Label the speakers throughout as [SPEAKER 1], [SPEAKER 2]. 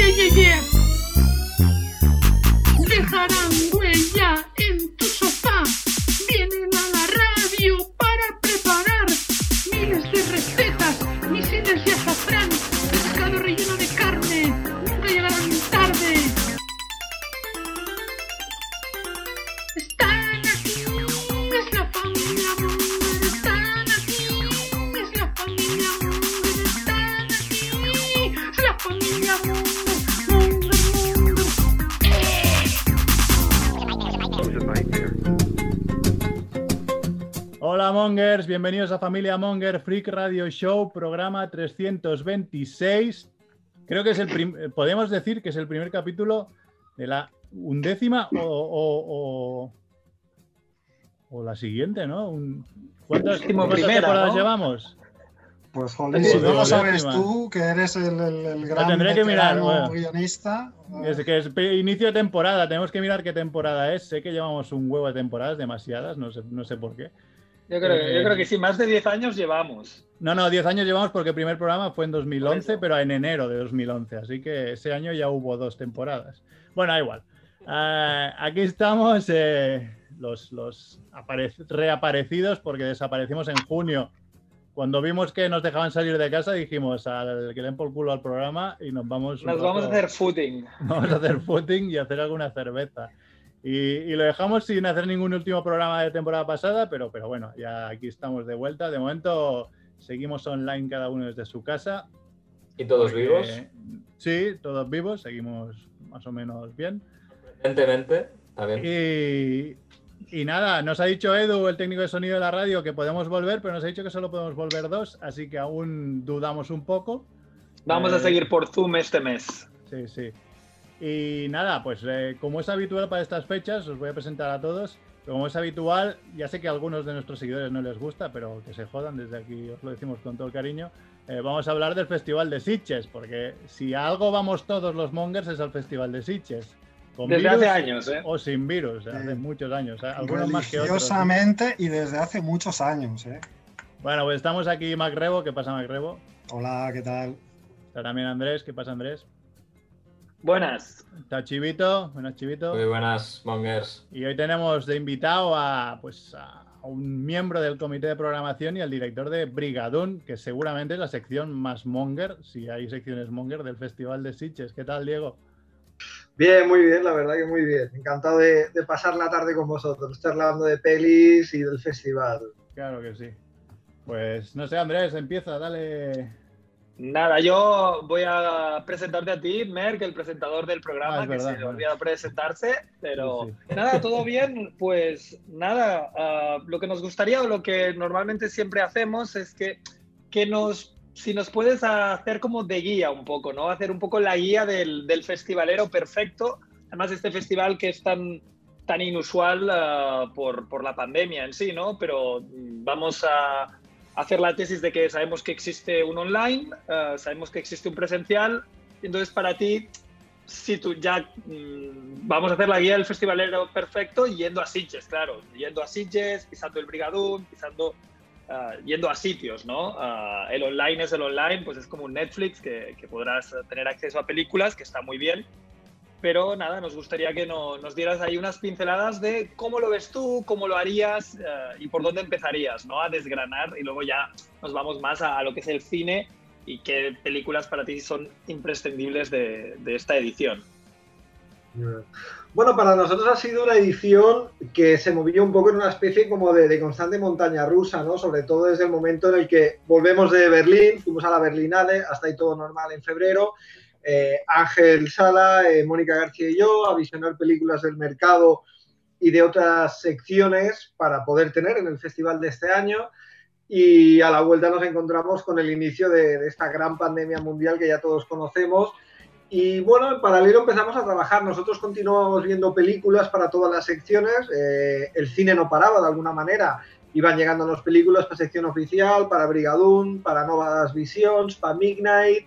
[SPEAKER 1] yeah, yeah, yeah.
[SPEAKER 2] Bienvenidos a Familia Monger Freak Radio Show, programa 326. Creo que es el eh, podemos decir que es el primer capítulo de la undécima o, o- o- o la siguiente, ¿no? Un- ¿Cuántas, cuántas
[SPEAKER 3] primera,
[SPEAKER 2] temporadas
[SPEAKER 3] ¿no?
[SPEAKER 2] llevamos?
[SPEAKER 4] Pues jolín,
[SPEAKER 2] Sí,
[SPEAKER 4] si no lo sabes tú, que eres el, el- el gran
[SPEAKER 2] tendré que mirar, bueno.
[SPEAKER 4] guionista.
[SPEAKER 2] Es que es inicio de temporada, tenemos que mirar qué temporada es. Sé que llevamos un huevo de temporadas, demasiadas, no sé, no sé por qué.
[SPEAKER 3] Yo creo,
[SPEAKER 2] Eh,
[SPEAKER 3] yo creo que sí, más de 10 años llevamos.
[SPEAKER 2] No, no, 10 años llevamos porque el primer programa fue en 2011,
[SPEAKER 3] Por eso.
[SPEAKER 2] pero en enero de 2011, así que ese año ya hubo dos temporadas. Bueno, igual. Ah, aquí estamos eh, los, los apare- reaparecidos porque desaparecimos en junio. Cuando vimos que nos dejaban salir de casa dijimos al que le por culo al programa y nos vamos.
[SPEAKER 3] Nos vamos a hacer footing.
[SPEAKER 2] Vamos a hacer footing y hacer alguna cerveza. Y, y lo dejamos sin hacer ningún último programa de temporada pasada, pero, pero bueno, ya aquí estamos de vuelta. De momento seguimos online cada uno desde su casa.
[SPEAKER 5] ¿Y todos
[SPEAKER 2] porque-
[SPEAKER 5] vivos?
[SPEAKER 2] Sí, todos vivos, seguimos más o menos bien.
[SPEAKER 5] Evidentemente, está bien.
[SPEAKER 2] Y, y nada, nos ha dicho Edu, el técnico de sonido de la radio, que podemos volver, pero nos ha dicho que solo podemos volver dos, así que aún dudamos un poco.
[SPEAKER 3] Vamos a
[SPEAKER 2] Eh,
[SPEAKER 3] seguir por Zoom este mes.
[SPEAKER 2] Sí, sí. Y nada, pues eh, como es habitual para estas fechas, os voy a presentar a todos. Como es habitual, ya sé que a algunos de nuestros seguidores no les gusta, pero que se jodan, desde aquí os lo decimos con todo el cariño. Eh, vamos a hablar del Festival de Sitges, porque si a algo vamos todos los mongers es al Festival de Sitges. Con
[SPEAKER 3] Desde
[SPEAKER 2] virus
[SPEAKER 3] hace años, ¿eh?
[SPEAKER 2] O sin virus, hace muchos años, ¿eh? algunos más que otros.
[SPEAKER 4] Y desde hace muchos años. ¿eh?
[SPEAKER 2] Bueno, pues estamos aquí Mac Rebo, ¿qué pasa Mac Rebo?
[SPEAKER 4] Hola, ¿qué tal?
[SPEAKER 2] Está también Andrés, ¿qué pasa Andrés?
[SPEAKER 3] Buenas.
[SPEAKER 2] Está Chivito, buenas Chivito.
[SPEAKER 5] Muy buenas, Mongers.
[SPEAKER 2] Y hoy tenemos de invitado a, pues, a un miembro del comité de programación y al director de Brigadún, que seguramente es la sección más monger, si hay secciones monger, del Festival de Sitges. ¿Qué tal, Diego?
[SPEAKER 6] Bien, muy bien, la verdad que muy bien. Encantado de, de pasar la tarde con vosotros, charlando de pelis y del festival.
[SPEAKER 2] Claro que sí. Pues no sé, Andrés, empieza, dale.
[SPEAKER 3] Nada, yo voy a presentarte a ti, Merck, el presentador del programa,
[SPEAKER 2] Ah,
[SPEAKER 3] que
[SPEAKER 2] verdad,
[SPEAKER 3] se le olvidó presentarse, pero
[SPEAKER 2] Sí, sí.
[SPEAKER 3] nada, todo bien. Pues nada, ah, lo que nos gustaría o lo que normalmente siempre hacemos es que, que nos, si nos puedes hacer como de guía un poco, ¿no? Hacer un poco la guía del, del festivalero perfecto. Además, este festival que es tan, tan inusual ah, por, por la pandemia en sí, ¿no? Pero mm, vamos a hacer la tesis de que sabemos que existe un online, ah, sabemos que existe un presencial, entonces para ti, si tú ya mm, vamos a hacer la guía del festivalero perfecto yendo a Sitges, claro, yendo a Sitges, pisando el Brigadún, pisando, ah, yendo a sitios, ¿no? Ah, el online es el online, pues es como un Netflix que podrás tener acceso a películas, que está muy bien. Pero nada, nos gustaría que no- nos dieras ahí unas pinceladas de cómo lo ves tú, cómo lo harías eh, y por dónde empezarías, ¿no? A desgranar y luego ya nos vamos más a, a lo que es el cine y qué películas para ti son imprescindibles de, de esta edición.
[SPEAKER 6] Bueno, para nosotros ha sido una edición que se movió un poco en una especie como de, de constante montaña rusa, ¿no? Sobre todo desde el momento en el que volvemos de Berlín, fuimos a la Berlinale, hasta ahí todo normal en febrero. Eh, Ángel Sala, eh, Mónica García y yo a visionar películas del mercado y de otras secciones para poder tener en el festival de este año. Y a la vuelta nos encontramos con el inicio de, esta gran pandemia mundial que ya todos conocemos y bueno, en paralelo empezamos a trabajar. Nosotros continuábamos viendo películas para todas las secciones. Eh, el cine no paraba de alguna manera. Iban llegándonos películas para sección oficial, para Brigadoon, para Novas Visions, para Midnight.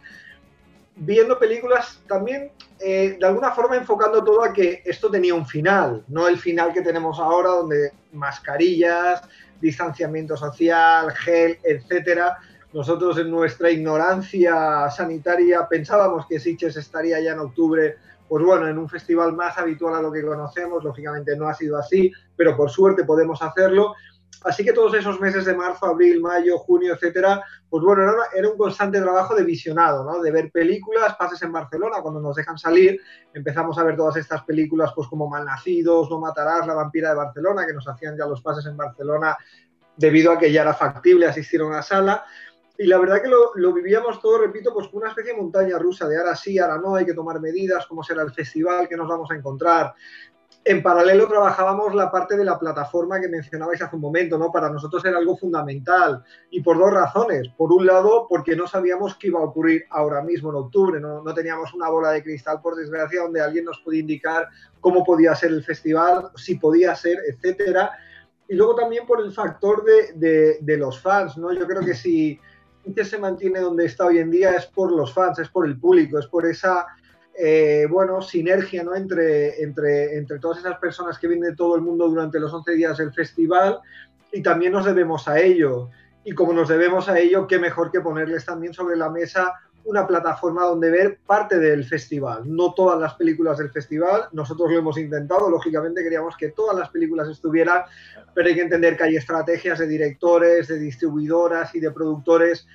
[SPEAKER 6] Viendo películas también, eh, de alguna forma enfocando todo a que esto tenía un final, no el final que tenemos ahora, donde mascarillas, distanciamiento social, gel, etcétera, Nosotros en nuestra ignorancia sanitaria pensábamos que Sitges estaría ya en octubre, pues bueno, en un festival más habitual a lo que conocemos, lógicamente no ha sido así, pero por suerte podemos hacerlo. Así que todos esos meses de marzo, abril, mayo, junio, etcétera, pues bueno, era, un constante trabajo de visionado, ¿no? De ver películas, pases en Barcelona, cuando nos dejan salir, empezamos a ver todas estas películas, pues como Malnacidos, No Matarás, La Vampira de Barcelona, que nos hacían ya los pases en Barcelona debido a que ya era factible asistir a una sala. Y la verdad que lo, lo vivíamos todo, repito, pues como una especie de montaña rusa, de ahora sí, ahora no, hay que tomar medidas, cómo será el festival, qué nos vamos a encontrar. En paralelo trabajábamos la parte de la plataforma que mencionabais hace un momento, ¿no? Para nosotros era algo fundamental y por dos razones. Por un lado, porque no sabíamos qué iba a ocurrir ahora mismo en octubre, no, teníamos una bola de cristal, por desgracia, donde alguien nos podía indicar cómo podía ser el festival, si podía ser, etcétera. Y luego también por el factor de, de- de los fans, ¿no? Yo creo que si se mantiene donde está hoy en día es por los fans, es por el público, es por esa eh, bueno, sinergia ¿no? entre, entre, entre todas esas personas que vienen de todo el mundo durante los 11 días del festival y también nos debemos a ello. Y como nos debemos a ello, qué mejor que ponerles también sobre la mesa una plataforma donde ver parte del festival, no todas las películas del festival. Nosotros lo hemos intentado, lógicamente queríamos que todas las películas estuvieran, pero hay que entender que hay estrategias de directores, de distribuidoras y de productores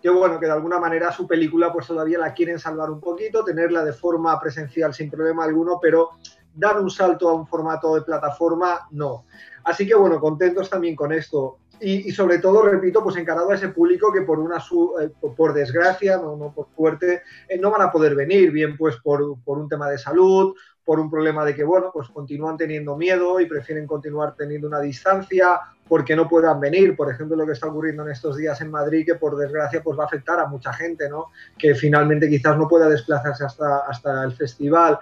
[SPEAKER 6] que bueno, que de alguna manera su película pues todavía la quieren salvar un poquito, tenerla de forma presencial sin problema alguno, pero dar un salto a un formato de plataforma, no. Así que bueno, contentos también con esto. Y, y sobre todo, repito, pues encarado a ese público que por una su, eh, por, desgracia, no, no por suerte, eh, no van a poder venir, bien pues por, por un tema de salud, por un problema de que, bueno, pues continúan teniendo miedo y prefieren continuar teniendo una distancia porque no puedan venir. Por ejemplo, lo que está ocurriendo en estos días en Madrid, que por desgracia pues va a afectar a mucha gente, ¿no? Que finalmente quizás no pueda desplazarse hasta, hasta el festival.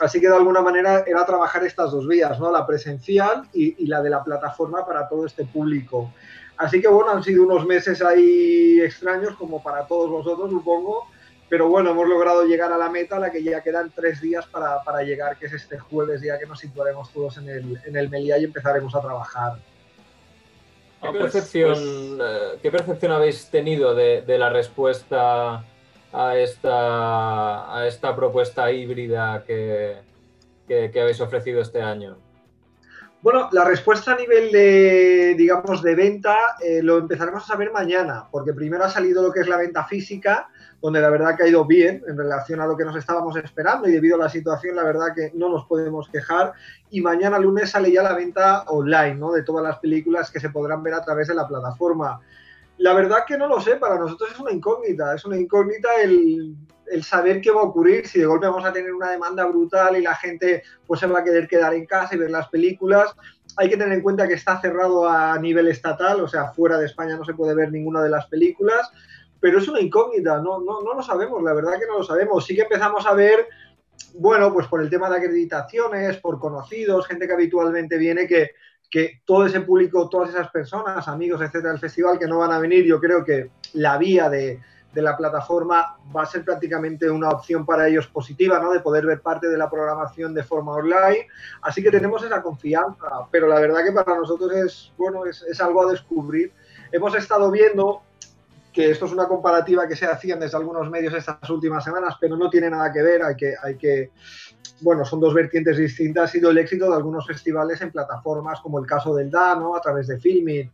[SPEAKER 6] Así que de alguna manera era trabajar estas dos vías, ¿no? La presencial y, y la de la plataforma para todo este público. Así que bueno, han sido unos meses ahí extraños como para todos vosotros, supongo. Pero bueno, hemos logrado llegar a la meta, a la que ya quedan tres días para, para llegar, que es este jueves, día que nos situaremos todos en el, en el Meliá y empezaremos a trabajar.
[SPEAKER 5] ¿Qué,
[SPEAKER 3] Ah, pues-
[SPEAKER 5] percepción,
[SPEAKER 3] pues-
[SPEAKER 5] eh, ¿Qué percepción habéis tenido de, de la respuesta a esta, a esta propuesta híbrida que, que- que habéis ofrecido este año?
[SPEAKER 6] Bueno, la respuesta a nivel de, digamos, de venta eh, lo empezaremos a saber mañana, porque primero ha salido lo que es la venta física, donde la verdad que ha ido bien en relación a lo que nos estábamos esperando y debido a la situación, la verdad que no nos podemos quejar. Y mañana lunes sale ya la venta online, ¿no? De todas las películas que se podrán ver a través de la plataforma. La verdad que no lo sé, para nosotros es una incógnita, es una incógnita el, el saber qué va a ocurrir, si de golpe vamos a tener una demanda brutal y la gente pues se va a querer quedar en casa y ver las películas. Hay que tener en cuenta que está cerrado a nivel estatal, o sea, fuera de España no se puede ver ninguna de las películas, pero es una incógnita, no, no, no lo sabemos, la verdad que no lo sabemos. Sí que empezamos a ver, bueno, pues por el tema de acreditaciones, por conocidos, gente que habitualmente viene, que, que todo ese público, todas esas personas, amigos, etcétera, del festival que no van a venir, yo creo que la vía de, de la plataforma va a ser prácticamente una opción para ellos positiva, ¿no? De poder ver parte de la programación de forma online. Así que tenemos esa confianza, pero la verdad que para nosotros es, bueno, es, es algo a descubrir. Hemos estado viendo que esto es una comparativa que se hacían desde algunos medios estas últimas semanas, pero no tiene nada que ver, hay que, hay que, bueno, son dos vertientes distintas, ha sido el éxito de algunos festivales en plataformas, como el caso del DANO, a través de Filming,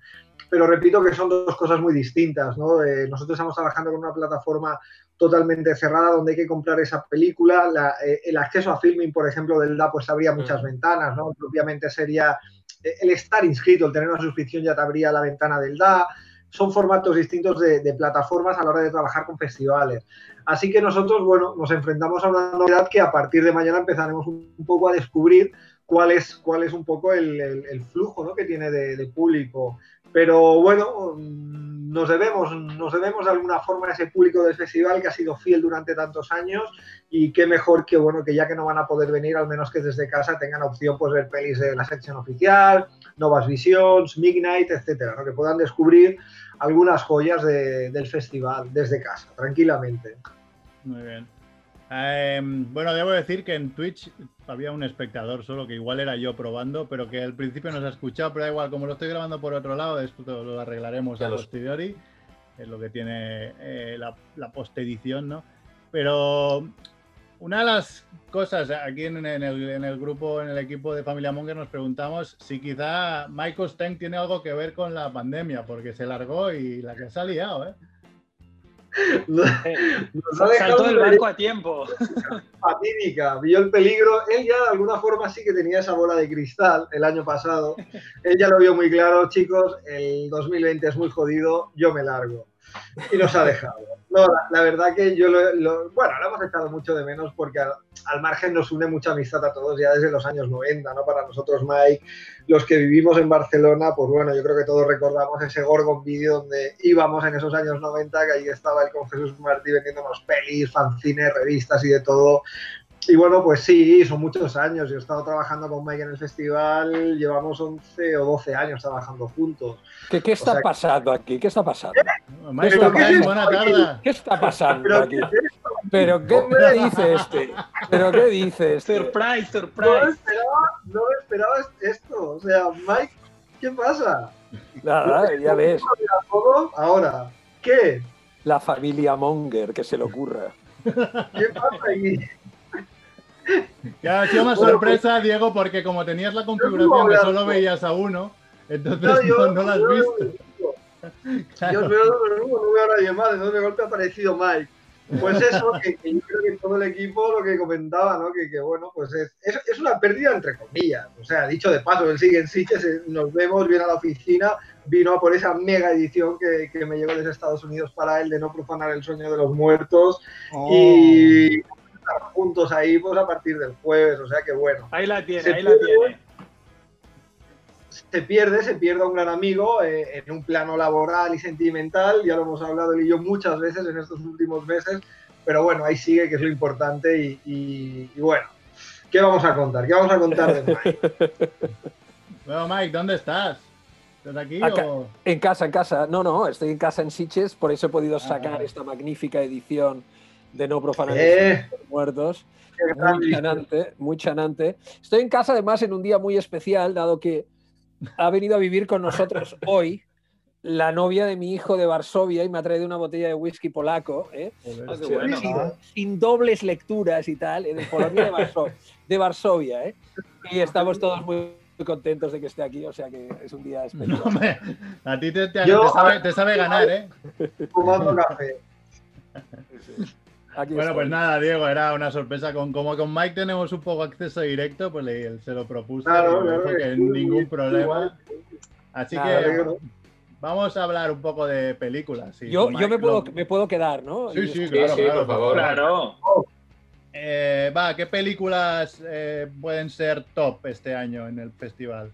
[SPEAKER 6] pero repito que son dos cosas muy distintas, ¿no? Eh, nosotros estamos trabajando con una plataforma totalmente cerrada donde hay que comprar esa película, la, eh, el acceso a Filming, por ejemplo, del DA, pues abría muchas
[SPEAKER 5] Mm.
[SPEAKER 6] ventanas, ¿no? Propiamente sería eh, el estar inscrito, el tener una suscripción ya te abría la ventana del DA, son formatos distintos de, plataformas a la hora de trabajar con festivales. Así que nosotros, bueno, nos enfrentamos a una novedad que a partir de mañana empezaremos un, poco a descubrir cuál es, cuál es un poco el, flujo ¿no? que tiene de, público. Pero bueno, nos debemos, nos debemos de alguna forma a ese público del festival que ha sido fiel durante tantos años y qué mejor que bueno que ya que no van a poder venir, al menos que desde casa tengan opción pues ver pelis de la sección oficial, Novas Visions, Midnight, etcétera, ¿no? que puedan descubrir algunas joyas de, del festival desde casa, tranquilamente.
[SPEAKER 2] Muy bien. Eh, bueno, debo decir que en Twitch había un espectador solo, que igual era yo probando, pero que al principio nos ha escuchado, pero da igual, como lo estoy grabando por otro lado, esto lo arreglaremos
[SPEAKER 5] Ya
[SPEAKER 2] a
[SPEAKER 5] los-
[SPEAKER 2] posteriori. es lo que tiene eh, la, la postedición, ¿no? Pero una de las cosas aquí en, en el, en el grupo, en el equipo de Familia Monger, nos preguntamos si quizá Michael Steng tiene algo que ver con la pandemia, porque se largó y la que se ha liado, ¿eh?
[SPEAKER 6] Nos
[SPEAKER 3] Eh,
[SPEAKER 6] ha dejado
[SPEAKER 3] Saltó del
[SPEAKER 6] una
[SPEAKER 3] barco a tiempo.
[SPEAKER 6] fatídica, vio el peligro. Él ya de alguna forma sí que tenía esa bola de cristal el año pasado. Él ya lo vio muy claro, chicos, el 2020 es muy jodido, yo me largo. Y nos ha dejado. No, la, verdad que yo lo, lo- bueno, lo hemos echado mucho de menos porque al, al margen nos une mucha amistad a todos ya desde los años 90, ¿no? Para nosotros, Mike, los que vivimos en Barcelona, pues bueno, yo creo que todos recordamos ese Gorgon vídeo donde íbamos en esos años 90, que ahí estaba él con Jesús Martí vendiéndonos pelis, fanzines, revistas y de todo. Y bueno, pues sí, son muchos años. Yo he estado trabajando con Mike en el festival, llevamos 11 o 12 años trabajando juntos.
[SPEAKER 7] ¿Qué, qué está
[SPEAKER 6] O sea-
[SPEAKER 7] pasando aquí? ¿Qué está pasando?
[SPEAKER 2] Michael
[SPEAKER 6] ¿Pero qué es
[SPEAKER 2] buena tarde.
[SPEAKER 7] ¿Qué está pasando
[SPEAKER 6] Pero,
[SPEAKER 7] aquí? ¿Pero qué me dice este? ¿Pero qué dice este?
[SPEAKER 3] Surprise,
[SPEAKER 6] no me
[SPEAKER 3] surprise.
[SPEAKER 6] esperaba, no me esperaba esto. O sea, Mike, ¿qué pasa?
[SPEAKER 7] Nada, ya ves.
[SPEAKER 6] Ahora, ¿qué?
[SPEAKER 7] la familia Monger, que se le ocurra.
[SPEAKER 6] ¿Qué pasa aquí?
[SPEAKER 2] Ya ha sido más
[SPEAKER 6] Bueno,
[SPEAKER 2] sorpresa, Diego, porque como tenías la configuración que solo veías a uno, entonces
[SPEAKER 6] No, yo-
[SPEAKER 2] no, no la has
[SPEAKER 6] yo-
[SPEAKER 2] visto.
[SPEAKER 6] Yo veo, no, no veo a nadie más, entonces de golpe ha aparecido Mike. Pues eso, que, que yo creo que todo el equipo lo que comentaba, ¿no? Que, que bueno, pues es, es, es una pérdida entre comillas. O sea, dicho de paso, él sigue en Sitges, eh, nos vemos, viene a la oficina, vino a por esa mega edición que, que me llegó desde Estados Unidos para él de no profanar el sueño de los muertos
[SPEAKER 4] Oh.
[SPEAKER 6] y estar juntos ahí pues a partir del jueves, o sea que bueno.
[SPEAKER 3] Ahí la tiene,
[SPEAKER 6] Se
[SPEAKER 3] ahí la tiene.
[SPEAKER 6] se pierde, se pierde a un gran amigo eh, en un plano laboral y sentimental, ya lo hemos hablado él y yo muchas veces en estos últimos meses, pero bueno, ahí sigue, que es lo importante y, y- y bueno, ¿qué vamos a contar? ¿Qué vamos a contar de Mike?
[SPEAKER 2] Bueno, Mike, ¿dónde estás? ¿Estás aquí
[SPEAKER 7] Acá.
[SPEAKER 2] o...?
[SPEAKER 7] En casa, en casa. No, no, estoy en casa en Sitges, por eso he podido sacar
[SPEAKER 2] ah.
[SPEAKER 7] esta magnífica edición de No Profanar
[SPEAKER 6] Eh,
[SPEAKER 7] Muertos. Muy chanante, muy chanante. Estoy en casa además en un día muy especial, dado que ha venido a vivir con nosotros hoy la novia de mi hijo de Varsovia y me ha traído una botella de whisky polaco, ¿eh?
[SPEAKER 2] Joder,
[SPEAKER 3] Ah,
[SPEAKER 2] sí.
[SPEAKER 3] bueno.
[SPEAKER 7] sin, sin dobles lecturas y tal, de Polonia de, Varso- de Varsovia. ¿eh? Y estamos todos muy contentos de que esté aquí, o sea que es un día especial.
[SPEAKER 2] No, a ti te, te-
[SPEAKER 6] Yo-
[SPEAKER 2] te sabe, te sabe ganar, ¿eh?
[SPEAKER 6] Fumando café.
[SPEAKER 7] Aquí
[SPEAKER 2] Bueno,
[SPEAKER 7] estoy.
[SPEAKER 2] pues nada, Diego, era una sorpresa. Con, como con Mike tenemos un poco acceso directo, pues le, se lo propuse.
[SPEAKER 6] Claro, claro,
[SPEAKER 2] que ningún problema. Así que
[SPEAKER 6] claro.
[SPEAKER 2] vamos a hablar un poco de películas. sí,
[SPEAKER 7] yo, yo me, puedo,
[SPEAKER 2] lo-
[SPEAKER 7] me puedo quedar, ¿no?
[SPEAKER 2] Sí, sí, claro,
[SPEAKER 5] sí,
[SPEAKER 2] claro,
[SPEAKER 5] por favor.
[SPEAKER 3] Claro.
[SPEAKER 2] Eh, va, ¿qué películas eh, pueden ser top este año en el festival?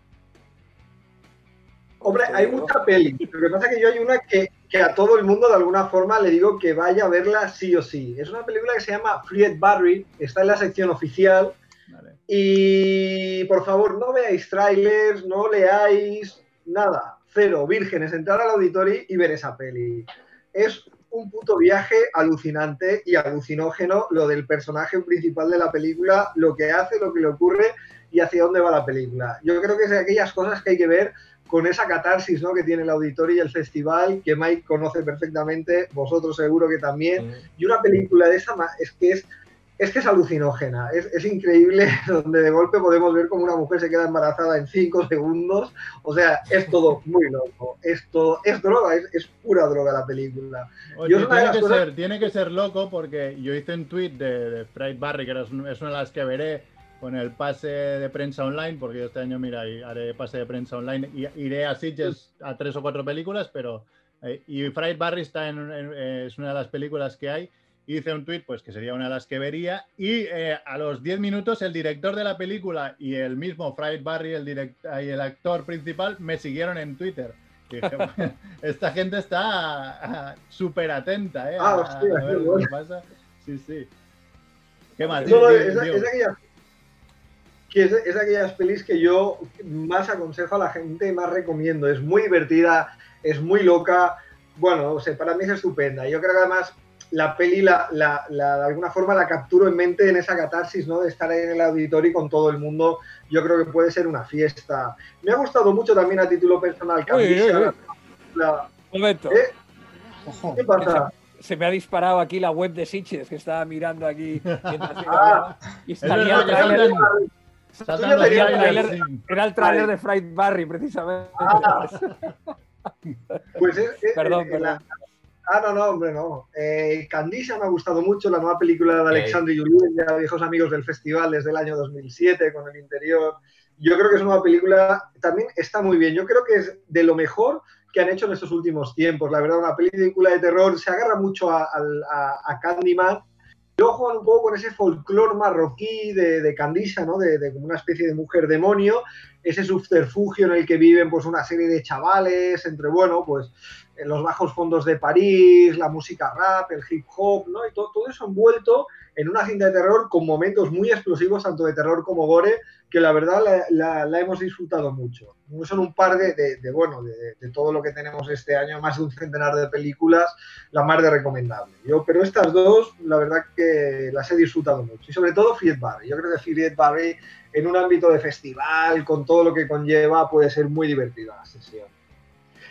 [SPEAKER 6] Hombre, hay mucha peli. Lo que pasa es que yo hay una que, que a todo el mundo de alguna forma le digo que vaya a verla sí o sí. Es una película que se llama Fried Barry, está en la sección oficial.
[SPEAKER 2] Vale.
[SPEAKER 6] Y por favor, no veáis trailers, no leáis nada, cero, vírgenes, entrar al auditorio y ver esa peli. Es un puto viaje alucinante y alucinógeno lo del personaje principal de la película, lo que hace, lo que le ocurre y hacia dónde va la película. Yo creo que es de aquellas cosas que hay que ver con esa catarsis ¿no? que tiene el auditorio y el festival, que Mike conoce perfectamente, vosotros seguro que también, y una película de esa es que es es que es alucinógena, es, es increíble donde de golpe podemos ver como una mujer se queda embarazada en 5 segundos, o sea, es todo muy loco, es, todo, es droga, es, es pura droga la película.
[SPEAKER 2] Oye, tiene, que
[SPEAKER 6] cosas-
[SPEAKER 2] ser, tiene que ser loco porque yo hice un tweet de, de Fright Barry, que es una de las que veré con el pase de prensa online, porque yo este año, mira, haré pase de prensa online y iré a Sitges a tres o cuatro películas, pero. eh, y Fright Barry está en, en- eh, es una de las películas que hay. Hice un tweet, pues que sería una de las que vería. Y eh, a los 10 minutos, el director de la película y el mismo Fright Barry, el, direct- y el actor principal, me siguieron en Twitter. Y dije, "Bueno, esta gente está ah, súper atenta, ¿eh?
[SPEAKER 6] Ah,
[SPEAKER 2] a-
[SPEAKER 6] hostia,
[SPEAKER 2] a ver
[SPEAKER 6] qué
[SPEAKER 2] lo que
[SPEAKER 6] bueno.
[SPEAKER 2] pasa. Sí, sí. ¿Qué más?
[SPEAKER 6] No, no, es,
[SPEAKER 2] digo.
[SPEAKER 6] es que es, aquellas pelis que yo más aconsejo a la gente, más recomiendo. Es muy divertida, es muy loca. Bueno, o sea, para mí es estupenda. Yo creo que además la peli la, la- la- de alguna forma la capturo en mente en esa catarsis, ¿no? De estar ahí en el auditorio y con todo el mundo. Yo creo que puede ser una fiesta. Me ha gustado mucho también a título personal. que a mí
[SPEAKER 7] Uy, uy,
[SPEAKER 6] sea
[SPEAKER 7] uy.
[SPEAKER 6] la- la-
[SPEAKER 7] Momento.
[SPEAKER 6] ¿Eh?
[SPEAKER 4] Ojo.
[SPEAKER 6] ¿Qué pasa?
[SPEAKER 7] Se me ha disparado aquí la web de Sitches, que estaba mirando aquí
[SPEAKER 6] Ah.
[SPEAKER 7] y salía el. Era el tráiler
[SPEAKER 6] Vale.
[SPEAKER 7] de Fright Barry, precisamente.
[SPEAKER 6] Ah, pues es, es-
[SPEAKER 7] Perdón,
[SPEAKER 6] es-
[SPEAKER 7] perdón.
[SPEAKER 6] la- Ah, no, no, hombre, no. Eh, Candisa me ha gustado mucho, la nueva película de. Alexandre Julien, ya viejos amigos del festival desde el año 2007 con el interior. Yo creo que es una película, también está muy bien. Yo creo que es de lo mejor que han hecho en estos últimos tiempos. La verdad, una película de terror se agarra mucho a, a- a Candyman. Luego juegan un poco con ese folclore marroquí de, de Candisa, ¿no? De, de como una especie de mujer demonio, ese subterfugio en el que viven pues una serie de chavales, entre, bueno, pues en los bajos fondos de París, la música rap, el hip hop, ¿no? Y todo, todo eso envuelto en una cinta de terror con momentos muy explosivos, tanto de terror como gore, que la verdad la, hemos disfrutado mucho. Son un par de, de- de, bueno, de, de todo lo que tenemos este año, más de un centenar de películas, la más de recomendable. Yo, pero estas dos, la verdad que las he disfrutado mucho. Y sobre todo Friet Barry. Yo creo que Friet Barry, en un ámbito de festival, con todo lo que conlleva, puede ser muy divertida la sesión.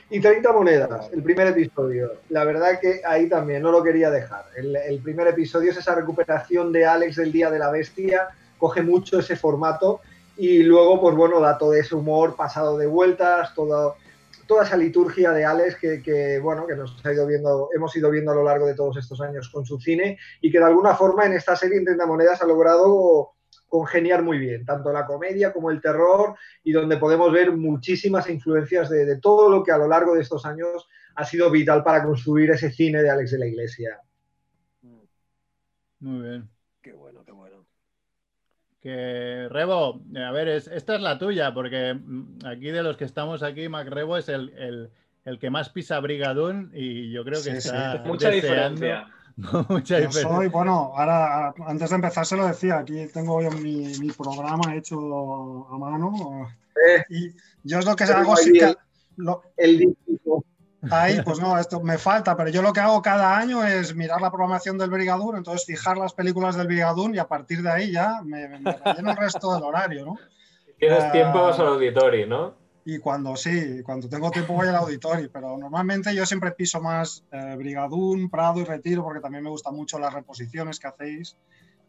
[SPEAKER 6] Y 30 monedas, el primer episodio. La verdad que ahí también no lo quería dejar. El, el primer episodio es esa recuperación de Alex del Día de la Bestia, coge mucho ese formato y luego, pues bueno, da todo ese humor pasado de vueltas, todo, toda esa liturgia de Alex que, que, bueno, que nos ha ido viendo, hemos ido viendo a lo largo de todos estos años con su cine y que de alguna forma en esta serie en 30 monedas ha logrado congeniar muy bien, tanto la comedia como el terror, y donde podemos ver muchísimas influencias de, de, todo lo que a lo largo de estos años ha sido vital para construir ese cine de Alex de la Iglesia.
[SPEAKER 2] Muy bien.
[SPEAKER 7] Qué bueno, qué bueno.
[SPEAKER 2] Que Rebo, a ver, es, esta es la tuya, porque mm, aquí de los que estamos aquí, Mac Rebo es el, el, el que más pisa Brigadún y yo creo que
[SPEAKER 4] Sí,
[SPEAKER 2] está
[SPEAKER 4] sí.
[SPEAKER 3] Mucha
[SPEAKER 2] deseando-
[SPEAKER 3] diferencia.
[SPEAKER 2] mucha
[SPEAKER 4] Yo soy, bueno, ahora antes de empezar se lo decía, aquí tengo yo mi, mi programa hecho a mano
[SPEAKER 6] Eh,
[SPEAKER 4] y yo es lo que hago
[SPEAKER 6] ahí
[SPEAKER 4] sí que
[SPEAKER 6] el-
[SPEAKER 4] lo-
[SPEAKER 6] el disco.
[SPEAKER 4] ahí, pues no, esto me falta, pero yo lo que hago cada año es mirar la programación del Brigadún, entonces fijar las películas del Brigadún y a partir de ahí ya me, me relleno el resto del horario, ¿no?
[SPEAKER 5] Tienes
[SPEAKER 4] Ah.
[SPEAKER 5] tiempo al auditorio, ¿no?
[SPEAKER 4] Y cuando sí, cuando tengo tiempo voy al auditorio, pero normalmente yo siempre piso más eh, Brigadún, Prado y Retiro porque también me gustan mucho las reposiciones que hacéis.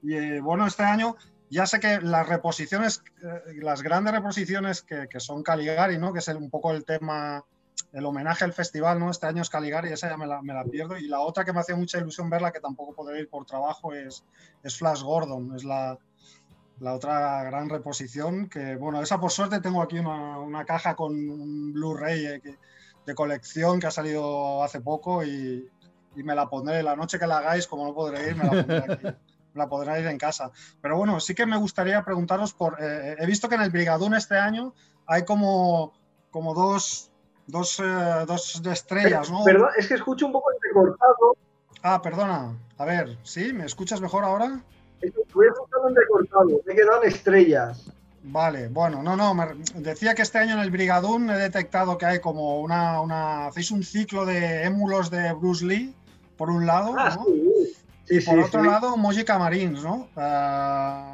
[SPEAKER 4] Y eh, bueno, este año ya sé que las reposiciones, eh, las grandes reposiciones que, que son Caligari, ¿no? que es el- un poco el tema, el homenaje al festival, ¿no? este año es Caligari, esa ya me la, me la pierdo. Y la otra que me hacía mucha ilusión verla, que tampoco podré ir por trabajo, es, es Flash Gordon, es la, la otra gran reposición, que bueno, esa por suerte tengo aquí una, una caja con un Blu-ray eh, de colección que ha salido hace poco y, y me la pondré la noche que la hagáis, como no podré ir, me la pondré aquí. me la podré ir en casa. Pero bueno, sí que me gustaría preguntaros por... eh, he visto que en el Brigadún este año hay como, como dos, dos, eh, dos estrellas, ¿no?
[SPEAKER 6] Perdón, es que escucho un poco entrecortado.
[SPEAKER 4] Ah, perdona. A ver, ¿sí? ¿Me escuchas mejor ahora?
[SPEAKER 6] Estoy escuchando entrecortado. Me quedan estrellas.
[SPEAKER 4] Vale, bueno, no, no, me decía que este año en el Brigadún he detectado que hay como una, una hacéis un ciclo de émulos de Bruce Lee, por un lado,
[SPEAKER 6] Ah,
[SPEAKER 4] ¿no?
[SPEAKER 6] sí. Sí,
[SPEAKER 4] y por otro lado, Mojica Marines, ¿no?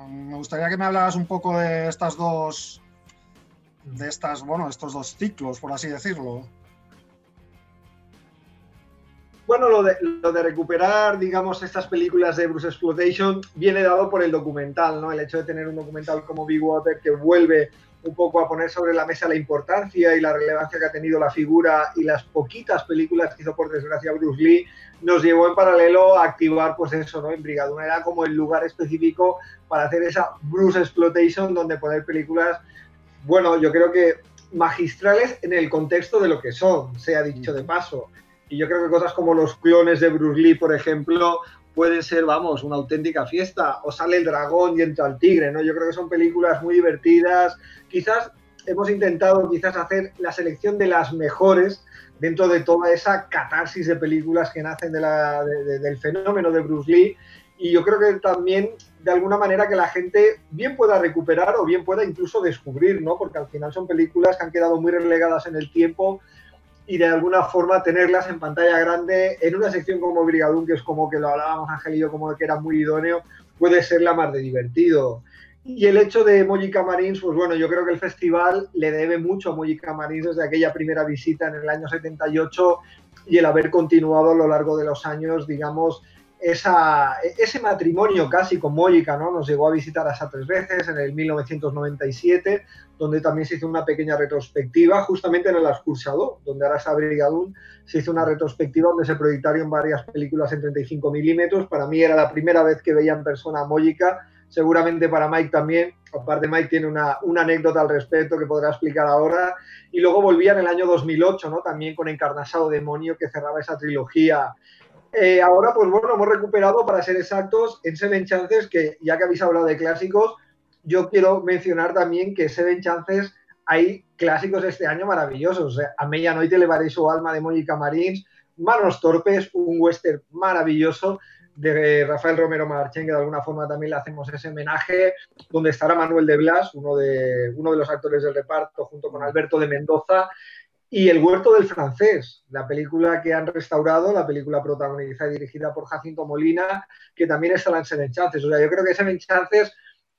[SPEAKER 4] Me gustaría que me hablaras un poco de estas dos, de estas, bueno, estos dos ciclos, por así decirlo.
[SPEAKER 6] Bueno, lo de, lo de recuperar, digamos, estas películas de Bruce Exploitation viene dado por el documental, ¿no? El hecho de tener un documental como Big Water que vuelve un poco a poner sobre la mesa la importancia y la relevancia que ha tenido la figura y las poquitas películas que hizo por desgracia Bruce Lee, nos llevó en paralelo a activar, pues eso, ¿no? En Brigaduna era como el lugar específico para hacer esa Bruce Exploitation donde poner películas, bueno, yo creo que magistrales en el contexto de lo que son, sea dicho de paso. Y yo creo que cosas como los clones de Bruce Lee, por ejemplo, pueden ser, vamos, una auténtica fiesta. O sale el dragón y entra el tigre, ¿no? Yo creo que son películas muy divertidas. Quizás hemos intentado quizás hacer la selección de las mejores dentro de toda esa catarsis de películas que nacen de la, de, de, del fenómeno de Bruce Lee. Y yo creo que también, de alguna manera, que la gente bien pueda recuperar o bien pueda incluso descubrir, ¿no? Porque al final son películas que han quedado muy relegadas en el tiempo y de alguna forma tenerlas en pantalla grande en una sección como Brigadún, que es como que lo hablábamos Ángel como que era muy idóneo, puede ser la más de divertido. Y el hecho de Mojica Marines, pues bueno, yo creo que el festival le debe mucho a Mojica Marines desde aquella primera visita en el año 78 y el haber continuado a lo largo de los años, digamos, esa, ese matrimonio casi con Mójica, ¿no? Nos llegó a visitar hasta tres veces en el 1997, donde también se hizo una pequeña retrospectiva, justamente en el Ascursado, donde ahora está Brigadún, se hizo una retrospectiva donde se proyectaron varias películas en 35 milímetros. Para mí era la primera vez que veía en persona a Mójica, seguramente para Mike también. Aparte, Mike tiene una, una, anécdota al respecto que podrá explicar ahora. Y luego volvía en el año 2008, ¿no? También con Encarnasado Demonio, que cerraba esa trilogía eh, ahora, pues bueno, hemos recuperado, para ser exactos, en Seven Chances, que ya que habéis hablado de clásicos, yo quiero mencionar también que Seven Chances hay clásicos este año maravillosos. a Noite le su alma de Mónica Marins, Manos Torpes, un western maravilloso de Rafael Romero Marchen, que de alguna forma también le hacemos ese homenaje, donde estará Manuel de Blas, uno de, uno de los actores del reparto, junto con Alberto de Mendoza, y El huerto del francés, la película que han restaurado, la película protagonizada y dirigida por Jacinto Molina, que también estará en Seven Chances. O sea, yo creo que Seven Chances,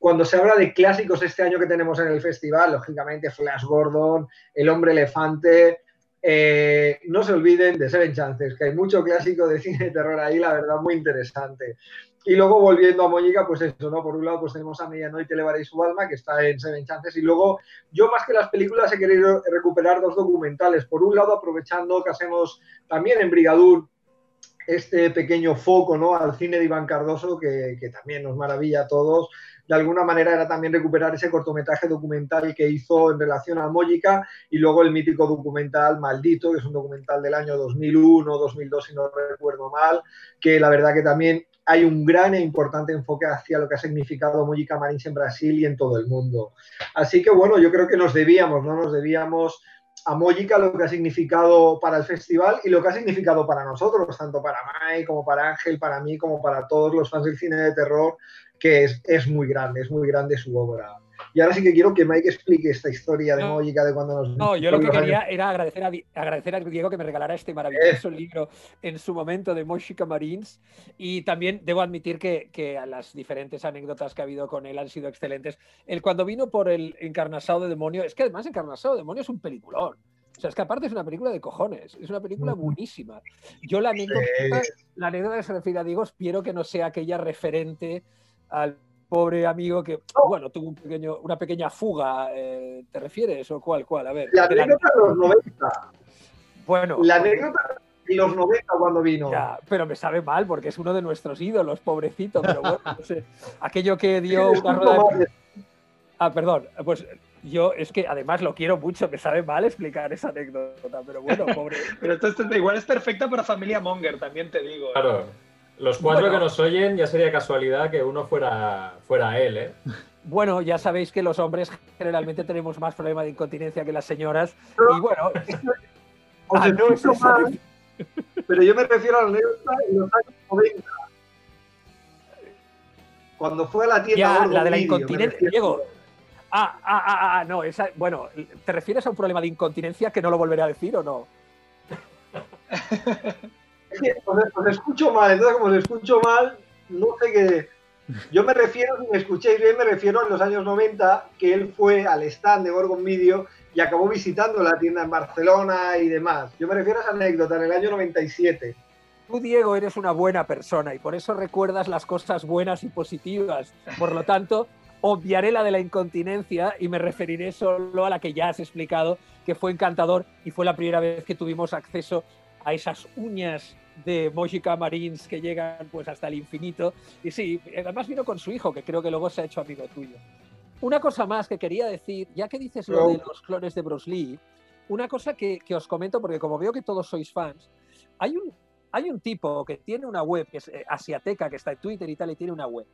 [SPEAKER 6] cuando se habla de clásicos este año que tenemos en el festival, lógicamente Flash Gordon, El hombre elefante, eh, no se olviden de Seven Chances, que hay mucho clásico de cine de terror ahí, la verdad, muy interesante. Y luego volviendo a Mónica, pues eso, ¿no? Por un lado, pues tenemos a Medianoite Elevaré su alma, que está en Seven Chances. Y luego, yo más que las películas he querido recuperar dos documentales. Por un lado, aprovechando que hacemos también en Brigadur este pequeño foco, ¿no? Al cine de Iván Cardoso, que, que también nos maravilla a todos de alguna manera era también recuperar ese cortometraje documental que hizo en relación a Mójica y luego el mítico documental Maldito, que es un documental del año 2001, 2002, si no recuerdo mal, que la verdad que también hay un gran e importante enfoque hacia lo que ha significado Mójica Marins en Brasil y en todo el mundo. Así que bueno, yo creo que nos debíamos, ¿no? Nos debíamos a Mójica lo que ha significado para el festival y lo que ha significado para nosotros, tanto para Mai como para Ángel, para mí, como para todos los fans del cine de terror, que es, es muy grande, es muy grande su obra. Y ahora sí que quiero que Mike explique esta historia de no, de cuando nos...
[SPEAKER 7] No, yo lo que quería era agradecer a, agradecer a Diego que me regalara este maravilloso libro en su momento de Moshika Marines. Y también debo admitir que, que, las diferentes anécdotas que ha habido con él han sido excelentes. El cuando vino por el Encarnasado de Demonio, es que además Encarnasado de Demonio es un peliculón. O sea, es que aparte es una película de cojones, es una película buenísima. Yo la anécdota, la anécdota que se refiere a Diego, espero que no sea aquella referente al pobre amigo que, bueno, tuvo un pequeño, una pequeña fuga, eh, ¿te refieres? ¿O cuál, cuál? A ver.
[SPEAKER 6] La anécdota de los 90.
[SPEAKER 7] Bueno.
[SPEAKER 6] La anécdota de los 90 cuando vino.
[SPEAKER 7] Ya, pero me sabe mal porque es uno de nuestros ídolos, pobrecito, pero bueno, no sé. Aquello que dio una rueda de... Ah, perdón, pues yo es que además lo quiero mucho, me sabe mal explicar esa anécdota, pero bueno, pobre.
[SPEAKER 3] pero esto, igual es perfecta para familia Monger, también te digo. ¿eh?
[SPEAKER 5] Claro. Los cuatro que nos oyen ya sería casualidad que uno fuera, fuera él, ¿eh?
[SPEAKER 7] Bueno, ya sabéis que los hombres generalmente tenemos más problema de incontinencia que las señoras. y bueno.
[SPEAKER 6] ah, no es mal, pero yo me refiero a la anécdota en los años 90. Cuando fue a la tienda.
[SPEAKER 7] Ya, la de la incontinencia. Diego. Ah, ah, ah, ah, no, esa, bueno, ¿te refieres a un problema de incontinencia que no lo volveré a decir o no?
[SPEAKER 6] Os, escucho mal, entonces como os escucho mal, no sé qué. Yo me refiero, si me escuchéis bien, me refiero a los años 90, que él fue al stand de Gorgon Video y acabó visitando la tienda en Barcelona y demás. Yo me refiero a esa anécdota en el año 97.
[SPEAKER 7] Tú, Diego, eres una buena persona y por eso recuerdas las cosas buenas y positivas. Por lo tanto, obviaré la de la incontinencia y me referiré solo a la que ya has explicado, que fue encantador y fue la primera vez que tuvimos acceso a esas uñas de Mojica Marines que llegan pues hasta el infinito. Y sí, además vino con su hijo, que creo que luego se ha hecho amigo tuyo. Una cosa más que quería decir, ya que dices lo de los clones de Bruce Lee, una cosa que, que, os comento, porque como veo que todos sois fans, hay un, hay un tipo que tiene una web, que es eh, asiateca, que está en Twitter y tal, y tiene una web.